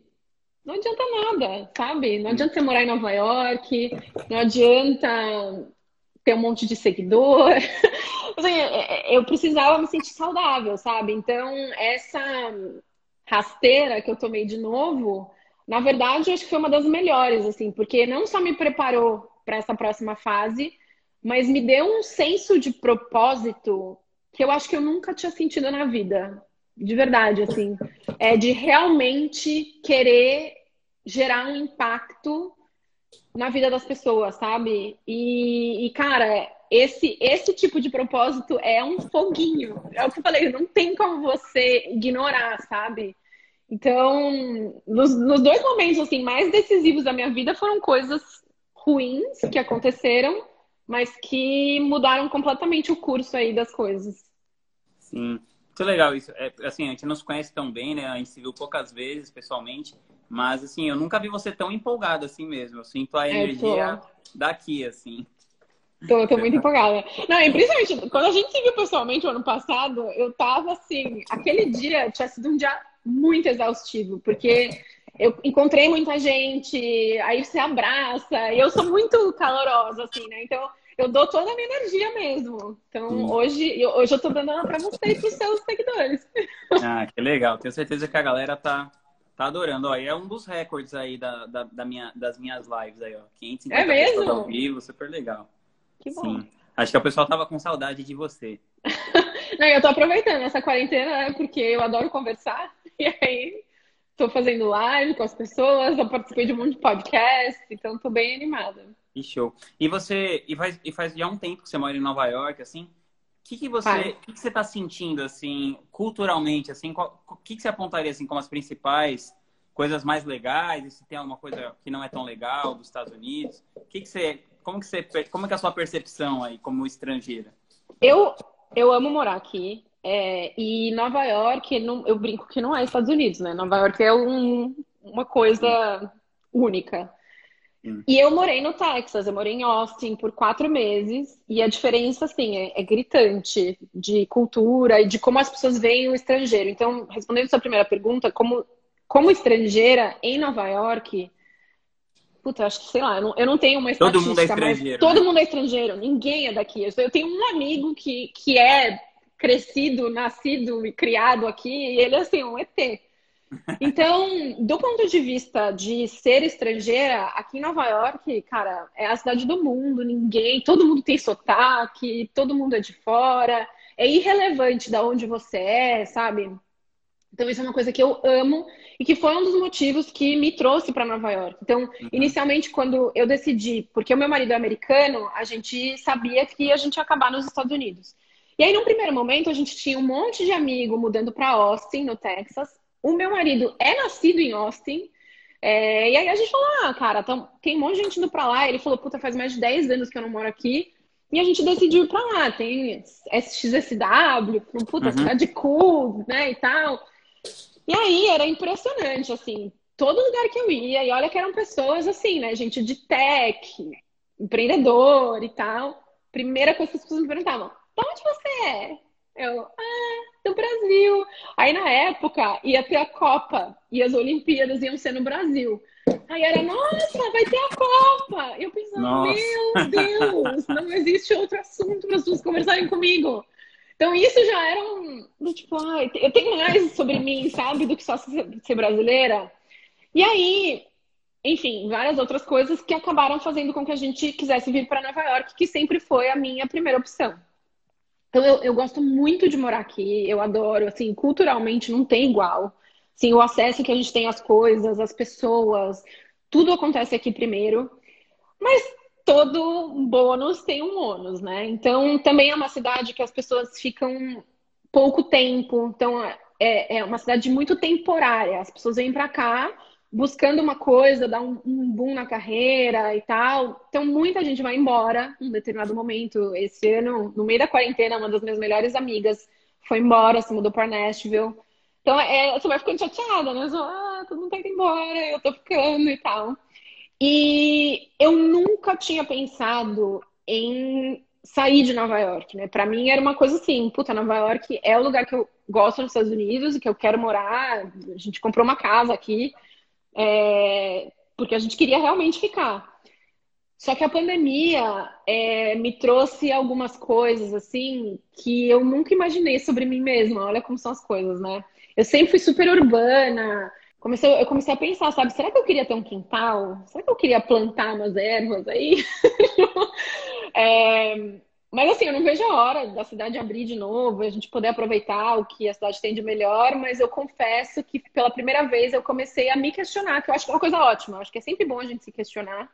não adianta nada, sabe? Não adianta você morar em Nova York, não adianta ter um monte de seguidor. *laughs* assim, é, é, eu precisava me sentir saudável, sabe? Então, essa rasteira que eu tomei de novo, na verdade, eu acho que foi uma das melhores, assim, porque não só me preparou para essa próxima fase, mas me deu um senso de propósito que eu acho que eu nunca tinha sentido na vida. De verdade, assim. É de realmente querer gerar um impacto na vida das pessoas, sabe? E, e, cara, esse, esse tipo de propósito é um foguinho. É o que eu falei, não tem como você ignorar, sabe? Então, nos, nos dois momentos assim mais decisivos da minha vida foram coisas ruins que aconteceram mas que mudaram completamente o curso aí das coisas.
Sim, muito legal isso. É, assim, a gente não se conhece tão bem, né? A gente se viu poucas vezes pessoalmente, mas assim, eu nunca vi você tão empolgada assim mesmo. Eu sinto a é, energia daqui, assim.
Tô, tô muito empolgada. Não, e principalmente, quando a gente se viu pessoalmente o ano passado, eu tava assim, aquele dia tinha sido um dia muito exaustivo, porque eu encontrei muita gente, aí você abraça, eu sou muito calorosa, assim, né? Então, eu dou toda a minha energia mesmo. Então, hoje, eu, hoje eu tô dando ela pra você e pros seus seguidores.
Ah, que legal. Tenho certeza que a galera tá, tá adorando. Ó, é um dos recordes aí da, da, da, minha, das minhas lives aí, ó. 550 é mesmo? pessoas ao vivo, super legal.
Que bom. Sim.
Acho que o pessoal tava com saudade de você. *laughs*
Não, eu tô aproveitando essa quarentena, né, porque eu adoro conversar. *laughs* E aí, tô fazendo live com as pessoas, eu participei de um monte de podcast, então tô bem animada.
Que show. E você, e faz, e faz já um tempo que você mora em Nova York, assim, que, que você, o que, que você está sentindo, assim, culturalmente, assim, o que, que você apontaria, assim, como as principais coisas mais legais, e se tem alguma coisa que não é tão legal dos Estados Unidos? O que, que você, como que você, como que é a sua percepção aí, como estrangeira?
Eu, eu amo morar aqui, é, e Nova York, eu brinco que não é Estados Unidos, né? Nova York é um, uma coisa única. E eu morei no Texas, eu morei em Austin por quatro meses, e a diferença, assim, é, é, gritante de cultura e de como as pessoas veem o estrangeiro. Então, respondendo a sua primeira pergunta, como, como estrangeira em Nova York, puta, acho que, sei lá, eu não, eu não tenho uma estatística,
todo mundo é estrangeiro.
todo né? mundo é estrangeiro, ninguém é daqui. Eu tenho um amigo que, que é crescido, nascido e criado aqui, e ele é assim, um ET. Então, do ponto de vista de ser estrangeira, aqui em Nova York, cara, é a cidade do mundo, ninguém, todo mundo tem sotaque, todo mundo é de fora, é irrelevante de onde você é, sabe? Então, isso é uma coisa que eu amo e que foi um dos motivos que me trouxe para Nova York. Então, uhum. inicialmente, quando eu decidi, porque o meu marido é americano, a gente sabia que a gente ia acabar nos Estados Unidos. E aí, num primeiro momento, a gente tinha um monte de amigo mudando para Austin, no Texas. O meu marido é nascido em Austin. É... e aí a gente falou, ah, cara, tem um monte de gente indo para lá. Ele falou, puta, faz mais de 10 anos que eu não moro aqui. E a gente decidiu ir pra lá. Tem SXSW, puta, uhum. cidade cool, né, e tal. E aí era impressionante, assim, todo lugar que eu ia, e olha que eram pessoas assim, né, gente de tech, empreendedor e tal. Primeira coisa que as pessoas me perguntavam, de onde você é? Eu, ah, do Brasil. Aí na época ia ter a Copa e as Olimpíadas iam ser no Brasil. Aí era, nossa, vai ter a Copa! Eu pensava, nossa. meu Deus, não existe outro assunto para as pessoas conversarem comigo. Então isso já era um, tipo, ai, eu tenho mais sobre mim, sabe, do que só ser brasileira. E aí, enfim, várias outras coisas que acabaram fazendo com que a gente quisesse vir para Nova York, que sempre foi a minha primeira opção. Então eu, eu gosto muito de morar aqui, eu adoro, assim, culturalmente não tem igual. Sim, o acesso que a gente tem às coisas, às pessoas, tudo acontece aqui primeiro. Mas todo bônus tem um ônus, né? Então, também é uma cidade que as pessoas ficam pouco tempo. Então, é, é uma cidade muito temporária. As pessoas vêm para cá buscando uma coisa, dar um, um, boom na carreira e tal. Então, muita gente vai embora em determinado momento. Esse ano, no meio da quarentena, uma das minhas melhores amigas foi embora, se mudou para Nashville. Então, é, você vai ficando chateada, né? Só, ah, todo mundo tá indo embora, eu tô ficando e tal. E eu nunca tinha pensado em sair de Nova York, né? Para mim era uma coisa assim, puta, Nova York é o lugar que eu gosto nos Estados Unidos e que eu quero morar. A gente comprou uma casa aqui, é, porque a gente queria realmente ficar. Só que a pandemia é, me trouxe algumas coisas assim que eu nunca imaginei sobre mim mesma. Olha como são as coisas, né? Eu sempre fui super urbana. Comecei, eu comecei a pensar, sabe? Será que eu queria ter um quintal? Será que eu queria plantar umas ervas aí? *laughs* é, mas assim, eu não vejo a hora da cidade abrir de novo, a gente poder aproveitar o que a cidade tem de melhor, mas eu confesso que pela primeira vez eu comecei a me questionar, que eu acho que é uma coisa ótima. Eu acho que é sempre bom a gente se questionar.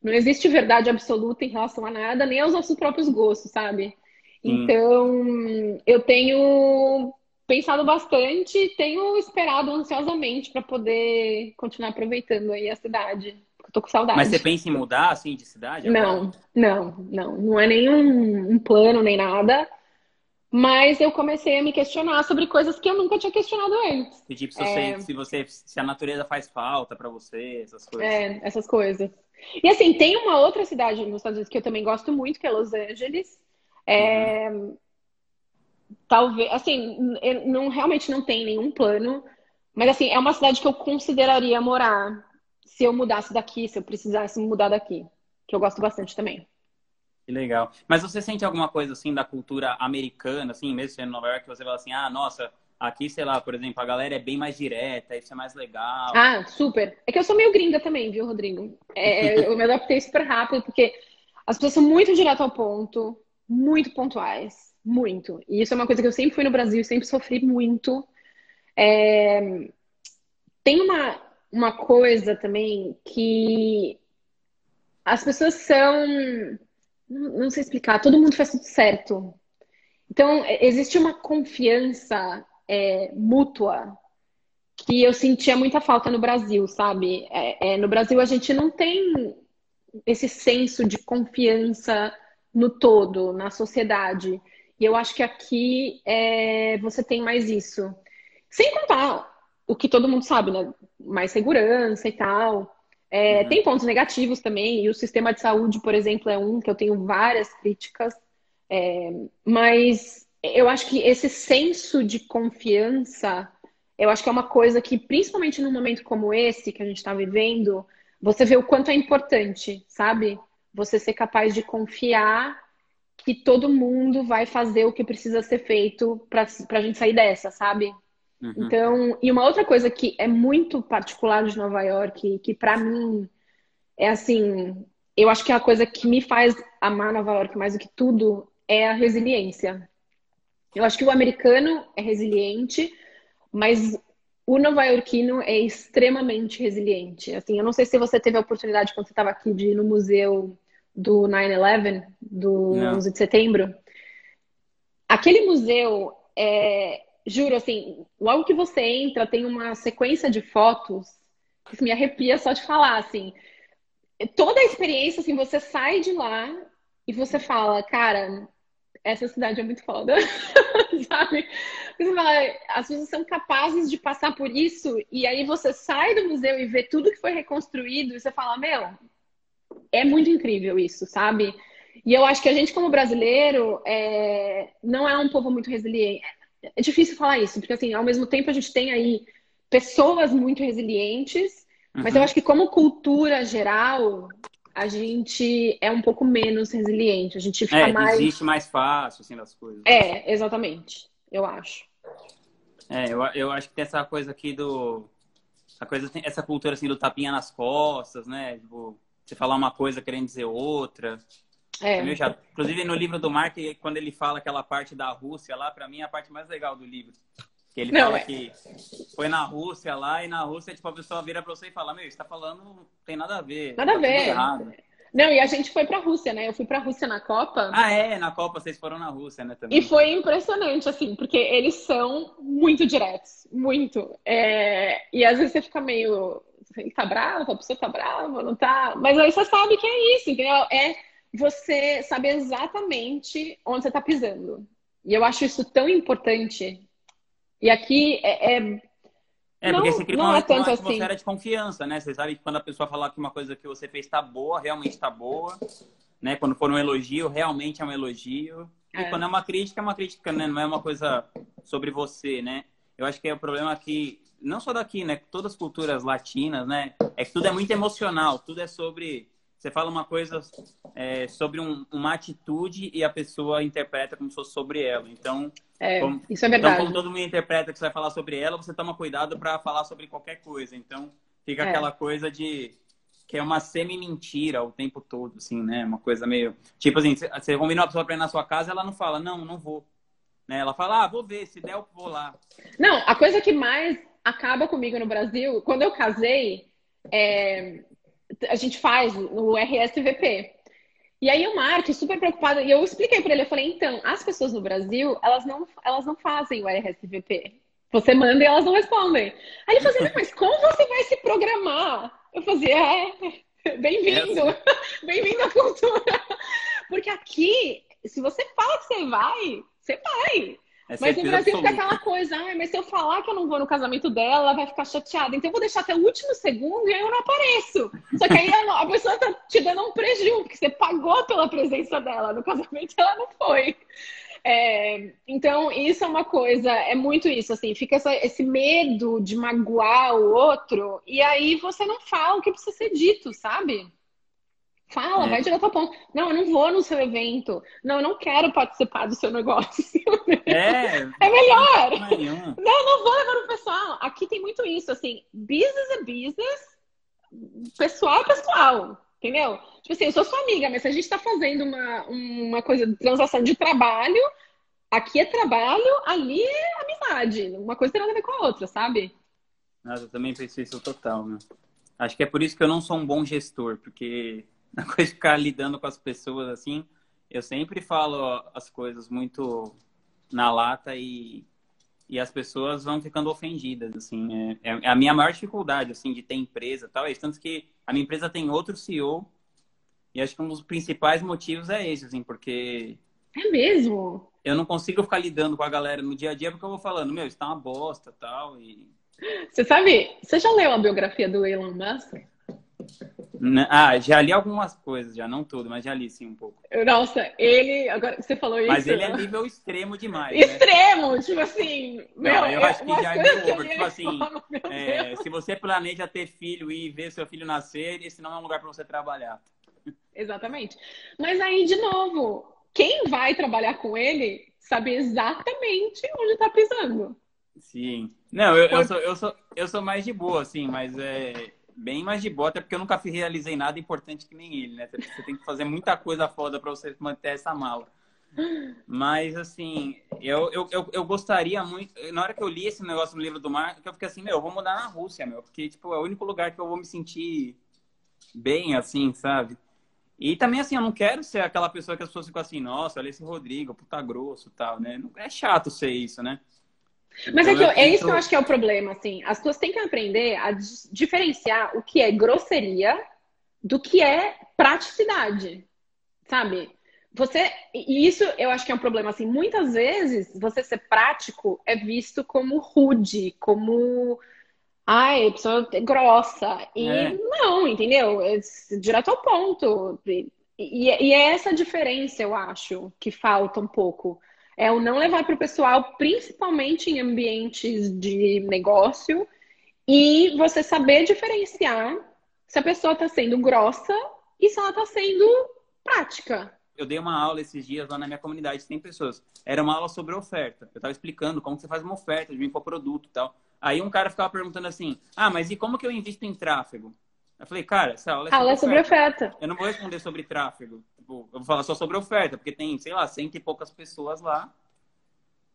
Não existe verdade absoluta em relação a nada, nem aos nossos próprios gostos, sabe? Hum. Então, eu tenho pensado bastante, tenho esperado ansiosamente para poder continuar aproveitando aí a cidade. Tô com saudade.
Mas você pensa em mudar assim de cidade?
Não, não, não. Não é nenhum um plano nem nada. Mas eu comecei a me questionar sobre coisas que eu nunca tinha questionado antes.
E, tipo, se, você, é... se, você, se a natureza faz falta para você, essas coisas.
É, essas coisas. E assim, tem uma outra cidade nos Estados Unidos que eu também gosto muito, que é Los Angeles. É, uhum talvez, assim, não realmente não tem nenhum plano, mas assim, é uma cidade que eu consideraria morar se eu mudasse daqui, se eu precisasse mudar daqui, que eu gosto bastante também.
Que legal. Mas você sente alguma coisa assim da cultura americana, assim, mesmo sendo Nova York, que você fala assim, ah, nossa, aqui, sei lá, por exemplo, a galera é bem mais direta, isso é mais legal.
Ah, super. É que eu sou meio gringa também, viu, Rodrigo? É, *laughs* eu me adaptei super rápido, porque as pessoas são muito direto ao ponto, muito pontuais muito. E isso é uma coisa que eu sempre fui no Brasil, sempre sofri muito. É... Tem uma, uma coisa também que as pessoas são. Não sei explicar, todo mundo faz tudo certo. Então, existe uma confiança é, mútua que eu sentia muita falta no Brasil, sabe? É, é, no Brasil a gente não tem esse senso de confiança no todo, na sociedade. E eu acho que aqui é, você tem mais isso. Sem contar o que todo mundo sabe, né? Mais segurança e tal. É, uhum. Tem pontos negativos também, e o sistema de saúde, por exemplo, é um que eu tenho várias críticas. É, mas eu acho que esse senso de confiança, eu acho que é uma coisa que, principalmente num momento como esse que a gente está vivendo, você vê o quanto é importante, sabe? Você ser capaz de confiar que todo mundo vai fazer o que precisa ser feito para a gente sair dessa, sabe? Uhum. Então, e uma outra coisa que é muito particular de Nova York, que para mim é assim, eu acho que a coisa que me faz amar Nova York mais do que tudo é a resiliência. Eu acho que o americano é resiliente, mas o nova-iorquino é extremamente resiliente. Assim, eu não sei se você teve a oportunidade quando você estava aqui de ir no museu do 9/11, do não. 11 de setembro. Aquele museu é, juro assim, logo que você entra, tem uma sequência de fotos que me arrepia só de falar, assim. Toda a experiência, assim, você sai de lá e você fala, cara, essa cidade é muito foda, *laughs* sabe? Fala, as pessoas são capazes de passar por isso e aí você sai do museu e vê tudo que foi reconstruído e você fala, meu, é muito incrível isso, sabe? E eu acho que a gente, como brasileiro, é... não é um povo muito resiliente. É difícil falar isso, porque assim, ao mesmo tempo a gente tem aí pessoas muito resilientes, uhum. mas eu acho que como cultura geral, a gente é um pouco menos resiliente. A gente fica
é,
mais.
Existe mais fácil, assim, das coisas.
É, exatamente. Eu acho.
É, eu, eu acho que tem essa coisa aqui do. Essa, coisa, essa cultura assim do tapinha nas costas, né? Tipo, você falar uma coisa querendo dizer outra. É. Inclusive no livro do Mark, quando ele fala aquela parte da Rússia lá, para mim é a parte mais legal do livro. Que ele não, fala é... que foi na Rússia lá e na Rússia, tipo, a pessoa vira pra você e fala, meu, você tá falando, não tem nada a ver.
Nada
tá
a ver. Não, e a gente foi pra Rússia, né? Eu fui pra Rússia na Copa.
Ah, é? Na Copa vocês foram na Rússia, né? Também.
E foi impressionante, assim, porque eles são muito diretos. Muito. É... E às vezes você fica meio. Ele tá bravo, a pessoa tá brava, não tá. Mas aí você sabe que é isso, entendeu? É você saber exatamente onde você está pisando. E eu acho isso tão importante. E aqui é.
É, é não, porque você cria uma, é uma atmosfera assim. de confiança, né? Você sabe que quando a pessoa falar que uma coisa que você fez está boa, realmente está boa. Né? Quando for um elogio, realmente é um elogio. E é. quando é uma crítica, é uma crítica, né? Não é uma coisa sobre você, né? Eu acho que é o problema que, não só daqui, né? Todas as culturas latinas, né? É que tudo é muito emocional, tudo é sobre você fala uma coisa é, sobre um, uma atitude e a pessoa interpreta como se fosse sobre ela. Então,
é, como, isso é verdade.
Então, como todo mundo interpreta que você vai falar sobre ela, você toma cuidado para falar sobre qualquer coisa. Então, fica é. aquela coisa de que é uma semi-mentira o tempo todo, assim, né? Uma coisa meio. Tipo assim, você combina uma pessoa pra ir na sua casa, ela não fala, não, não vou. Né? Ela fala, ah, vou ver, se der, eu vou lá.
Não, a coisa que mais acaba comigo no Brasil, quando eu casei, é, a gente faz no RSVP. E aí o Mark, super preocupado, e eu expliquei para ele, eu falei, então, as pessoas no Brasil, elas não, elas não fazem o RSVP. Você manda e elas não respondem. Aí ele falou assim, mas como você vai se programar? Eu fazia, é, *laughs* bem-vindo, *laughs* bem-vindo à cultura. Porque aqui, se você fala que você vai, você vai. É mas no Brasil absoluta. fica aquela coisa, ah, mas se eu falar que eu não vou no casamento dela, ela vai ficar chateada. Então eu vou deixar até o último segundo e aí eu não apareço. Só que aí a, a pessoa tá te dando um prejuízo, porque você pagou pela presença dela. No casamento ela não foi. É, então, isso é uma coisa, é muito isso, assim, fica essa, esse medo de magoar o outro, e aí você não fala o que precisa ser dito, sabe? Fala, é. vai direto ao ponto. Não, eu não vou no seu evento. Não, eu não quero participar do seu negócio.
É, *laughs*
é melhor. Não, não vou levar o pessoal. Aqui tem muito isso, assim, business é business, pessoal é pessoal. Entendeu? Tipo assim, eu sou sua amiga, mas se a gente tá fazendo uma, uma coisa de transação de trabalho, aqui é trabalho, ali é amizade. Uma coisa tem nada a ver com a outra, sabe?
Nossa, eu também pensei isso total, né? Acho que é por isso que eu não sou um bom gestor, porque na coisa de ficar lidando com as pessoas assim, eu sempre falo as coisas muito na lata e, e as pessoas vão ficando ofendidas, assim. É, é a minha maior dificuldade, assim, de ter empresa tal. É tanto que a minha empresa tem outro CEO e acho que um dos principais motivos é esse, assim, porque...
É mesmo?
Eu não consigo ficar lidando com a galera no dia a dia porque eu vou falando, meu, isso tá uma bosta tal, e...
Você sabe, você já leu a biografia do Elon Musk?
Ah, já li algumas coisas, já não tudo, mas já li sim um pouco.
Nossa, ele, agora você falou isso.
Mas ele é nível extremo demais.
Né? Extremo, né? tipo assim. Meu,
não, eu acho que já é meio over. Tipo assim, é, se você planeja ter filho e ver seu filho nascer, esse não é um lugar para você trabalhar.
Exatamente. Mas aí, de novo, quem vai trabalhar com ele sabe exatamente onde está pisando.
Sim. Não, eu, eu, sou, eu, sou, eu sou mais de boa, assim, mas é bem mais de boa, até porque eu nunca realizei nada importante que nem ele, né? Você tem que fazer muita coisa foda para você manter essa mala. Mas, assim, eu, eu, eu, eu, gostaria muito. Na hora que eu li esse negócio no livro do mar, eu fiquei assim, meu, eu vou mudar na Rússia, meu. Porque, tipo, é o único lugar que eu vou me sentir bem, assim, sabe? E também, assim, eu não quero ser aquela pessoa que as pessoas ficam assim, nossa, olha esse Rodrigo, puta grosso tal, né? É chato ser isso, né?
Mas então, é, que eu, é isso que eu acho que é o problema, assim. As pessoas têm que aprender a diferenciar o que é grosseria do que é praticidade, sabe? Você, e isso eu acho que é um problema, assim, muitas vezes você ser prático é visto como rude, como ai, a pessoa é grossa. E é. não, entendeu? É direto ao ponto. E, e, é essa diferença, eu acho, que falta um pouco. É o não levar para o pessoal, principalmente em ambientes de negócio, e você saber diferenciar se a pessoa está sendo grossa e se ela está sendo prática
eu dei uma aula esses dias lá na minha comunidade, tem pessoas. Era uma aula sobre oferta. Eu estava explicando como você faz uma oferta de um infoproduto e tal. Aí um cara ficava perguntando assim: Ah, mas e como que eu invisto em tráfego? Eu falei, cara, essa aula é sobre,
aula oferta. sobre oferta.
Eu não vou responder sobre tráfego. Tipo, eu vou falar só sobre oferta, porque tem, sei lá, cento e poucas pessoas lá.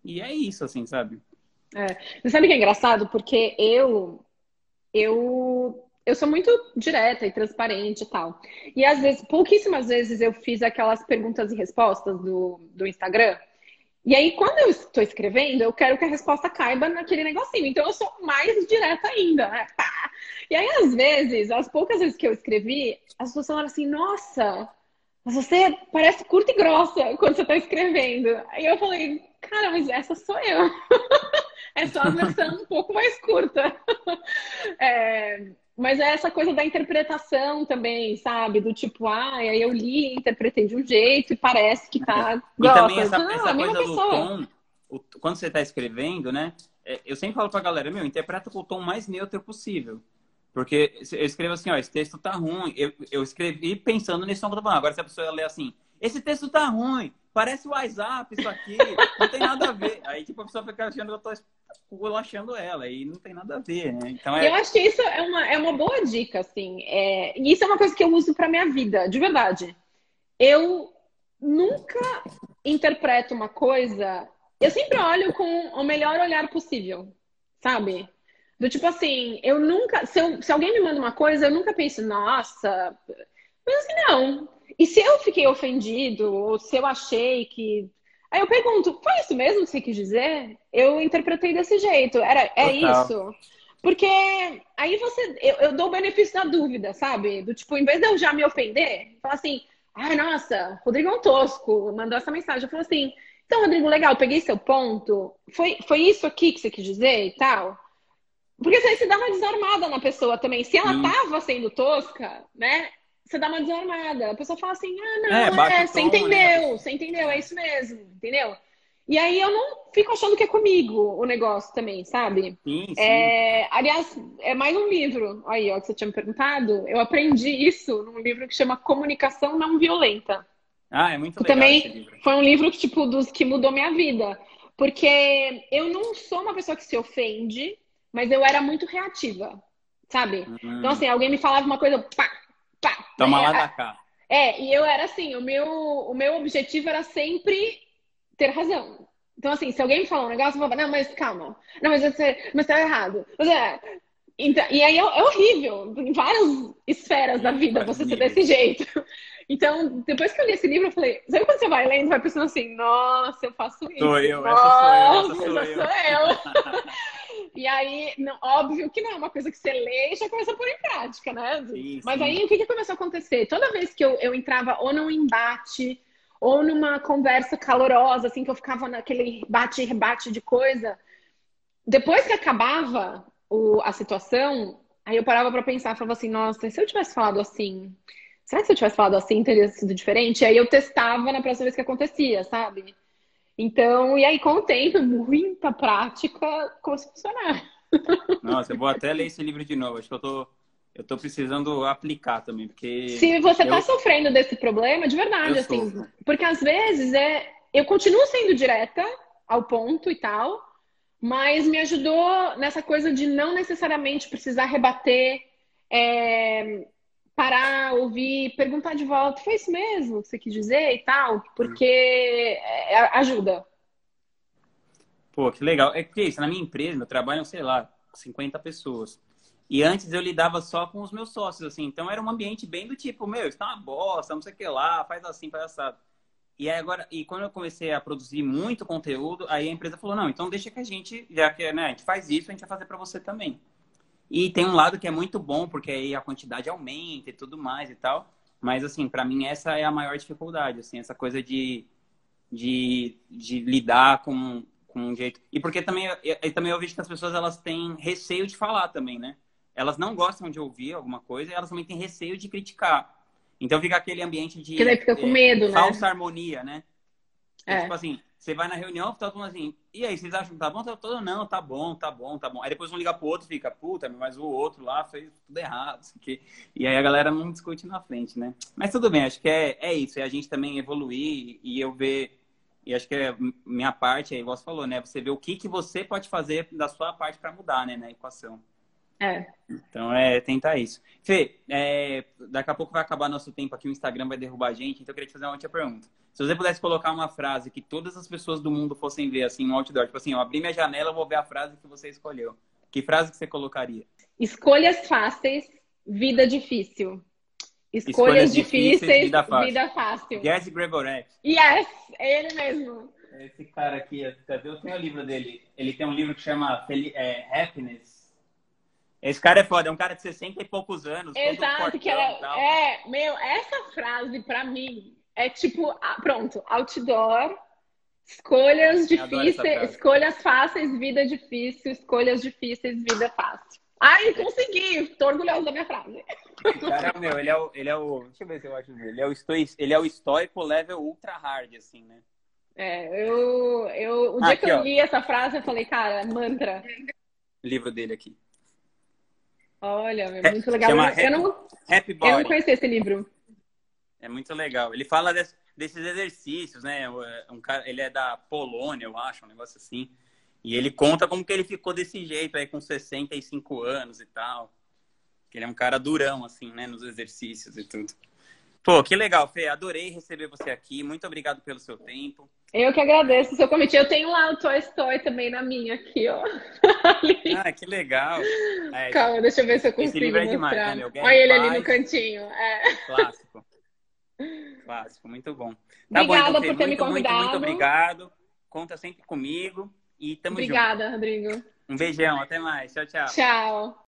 E é isso, assim, sabe?
É. Você sabe que é engraçado? Porque eu, eu eu sou muito direta e transparente e tal. E às vezes, pouquíssimas vezes eu fiz aquelas perguntas e respostas do, do Instagram. E aí, quando eu estou escrevendo, eu quero que a resposta caiba naquele negocinho. Então, eu sou mais direta ainda, né? E aí, às vezes, as poucas vezes que eu escrevi, as pessoas falaram assim: nossa, mas você parece curta e grossa quando você está escrevendo. Aí eu falei: cara, mas essa sou eu. *laughs* é só a versão um pouco mais curta. *laughs* é, mas é essa coisa da interpretação também, sabe? Do tipo, ah, aí eu li, interpretei de um jeito e parece que tá.
E também essa, ah, essa coisa do tom, o, quando você tá escrevendo, né? É, eu sempre falo pra galera, meu, interpreta com o tom mais neutro possível. Porque eu escrevo assim, ó, esse texto tá ruim. Eu, eu escrevi pensando nesse som que eu tô falando. Agora, se a pessoa lê assim, esse texto tá ruim, parece WhatsApp isso aqui, não tem nada a ver. Aí, tipo, a pessoa fica achando que eu tô relaxando ela, e não tem nada a ver, né?
Então, é... Eu acho que isso é uma, é uma boa dica, assim. É... E isso é uma coisa que eu uso pra minha vida, de verdade. Eu nunca interpreto uma coisa... Eu sempre olho com o melhor olhar possível, sabe? Do tipo assim, eu nunca... Se, eu, se alguém me manda uma coisa, eu nunca penso, nossa... Mas assim, não. E se eu fiquei ofendido, ou se eu achei que Aí eu pergunto, foi isso mesmo que você quis dizer? Eu interpretei desse jeito. Era, é Total. isso. Porque aí você. Eu, eu, dou o benefício da dúvida, sabe? Do tipo, em vez de eu já me ofender, falar assim, ai, nossa, Rodrigo é um tosco, mandou essa mensagem. Eu falo assim, então, Rodrigo, legal, peguei seu ponto. Foi, foi isso aqui que você quis dizer e tal? Porque aí você dá uma desarmada na pessoa também. Se ela tava sendo tosca, né? você dá uma desarmada. A pessoa fala assim, ah, não, é, é você tom, entendeu, né? você entendeu, é isso mesmo, entendeu? E aí eu não fico achando que é comigo o negócio também, sabe?
Sim, sim.
É, aliás, é mais um livro aí, ó, que você tinha me perguntado. Eu aprendi isso num livro que chama Comunicação Não Violenta.
Ah, é muito
legal. Também foi um livro que, tipo, dos que mudou minha vida. Porque eu não sou uma pessoa que se ofende, mas eu era muito reativa, sabe? Uhum. Então, assim, alguém me falava uma coisa, pá, pá.
Toma lá da cá.
É, e eu era assim, o meu, o meu objetivo era sempre ter razão. Então, assim, se alguém me falar um negócio, eu falava, não, mas calma. Não, mas você mas tá errado. Mas é, então, e aí é, é, horrível, em várias esferas da vida você ser desse jeito. Então, depois que eu li esse livro, eu falei, sabe quando você vai lendo, vai pensando assim, nossa, eu faço isso.
Sou eu,
nossa,
essa sou eu, essa
sou eu. Sou eu. *laughs* E aí, não, óbvio que não é uma coisa que você lê e já começa a pôr em prática, né? Sim, Mas sim. aí, o que, que começou a acontecer? Toda vez que eu, eu entrava ou num embate, ou numa conversa calorosa, assim, que eu ficava naquele bate e rebate de coisa, depois que acabava o, a situação, aí eu parava para pensar, falava assim, nossa, se eu tivesse falado assim, será que se eu tivesse falado assim teria sido diferente? Aí eu testava na próxima vez que acontecia, sabe? Então, e aí com o tempo, muita prática, começou a funcionar.
Nossa, eu vou até ler esse livro de novo. Acho que eu tô eu tô precisando aplicar também, porque.
Se você tá sofrendo desse problema, de verdade, assim, sofro. porque às vezes é. Eu continuo sendo direta ao ponto e tal, mas me ajudou nessa coisa de não necessariamente precisar rebater, é, parar, ouvir, perguntar de volta, foi isso mesmo que você quis dizer e tal, porque é, ajuda.
Pô, que legal. É que isso, na minha empresa, meu trabalho, sei lá, 50 pessoas. E antes eu lidava só com os meus sócios, assim. Então era um ambiente bem do tipo, meu, isso tá uma bosta, não sei o que lá, faz assim, faz assado. E aí agora, e quando eu comecei a produzir muito conteúdo, aí a empresa falou, não, então deixa que a gente, já que né, a gente faz isso, a gente vai fazer para você também. E tem um lado que é muito bom, porque aí a quantidade aumenta e tudo mais e tal. Mas, assim, para mim essa é a maior dificuldade, assim, essa coisa de, de, de lidar com, com um jeito... E porque também, eu, também eu vejo que as pessoas, elas têm receio de falar também, né? elas não gostam de ouvir alguma coisa e elas também têm receio de criticar. Então fica aquele ambiente de
que fica com medo, é,
né? falsa harmonia, né? É. Tipo assim, você vai na reunião, tá todo mundo assim, e aí, vocês acham que tá bom? Tá todo, não, tá bom, tá bom, tá bom. Aí depois um liga pro outro fica, puta, mas o outro lá fez tudo errado, que... e aí a galera não discute na frente, né? Mas tudo bem, acho que é, é isso, é a gente também evoluir e eu ver, e acho que é minha parte, aí você falou, né? Você vê o que, que você pode fazer da sua parte para mudar, né, na equação.
É.
Então é tentar isso. Fê, é, daqui a pouco vai acabar nosso tempo aqui, o Instagram vai derrubar a gente, então eu queria te fazer uma outra pergunta. Se você pudesse colocar uma frase que todas as pessoas do mundo fossem ver, assim, no outdoor, tipo assim, eu abri minha janela, eu vou ver a frase que você escolheu. Que frase que você colocaria?
Escolhas fáceis, vida difícil. Escolhas, Escolhas difíceis, difíceis, vida fácil. Vida fácil.
Yes, Gregorek.
Yes, é ele mesmo.
Esse cara aqui, cadê? Eu tenho o livro dele. Ele tem um livro que chama é, Happiness esse cara é foda, é um cara de 60 e poucos anos.
Exato, que era. É, meu, essa frase pra mim é tipo, pronto, outdoor, escolhas difíceis, escolhas fáceis, vida difícil, escolhas difíceis, vida fácil. Ai, consegui! Tô orgulhosa da minha frase.
Cara é meu, ele é o, ele é o. Deixa eu ver se eu acho dele. Ele é o, estoi, ele é o estoico level ultra hard, assim, né?
É, eu. eu o dia aqui, que eu li essa frase, eu falei, cara, mantra.
livro dele aqui.
Olha, é muito legal. eu,
happy,
não,
happy Body.
eu não conheci esse livro.
É muito legal. Ele fala desse, desses exercícios, né? Um cara, ele é da Polônia, eu acho, um negócio assim. E ele conta como que ele ficou desse jeito aí com 65 anos e tal. Que ele é um cara durão, assim, né? Nos exercícios e tudo. Pô, que legal, Fê. Adorei receber você aqui. Muito obrigado pelo seu tempo.
Eu que agradeço o seu convite. Eu tenho lá o Toy Story também na minha aqui, ó. *laughs*
ah, que legal.
É, Calma, deixa eu ver se eu consigo livro é demais, né? Olha ele ali no cantinho. É.
Clássico. Clássico, muito bom.
Tá Obrigada bom, então, por ter muito, me convidado.
Muito, muito obrigado. Conta sempre comigo. E tamo
Obrigada,
junto.
Rodrigo.
Um beijão, até mais. Tchau, tchau.
Tchau.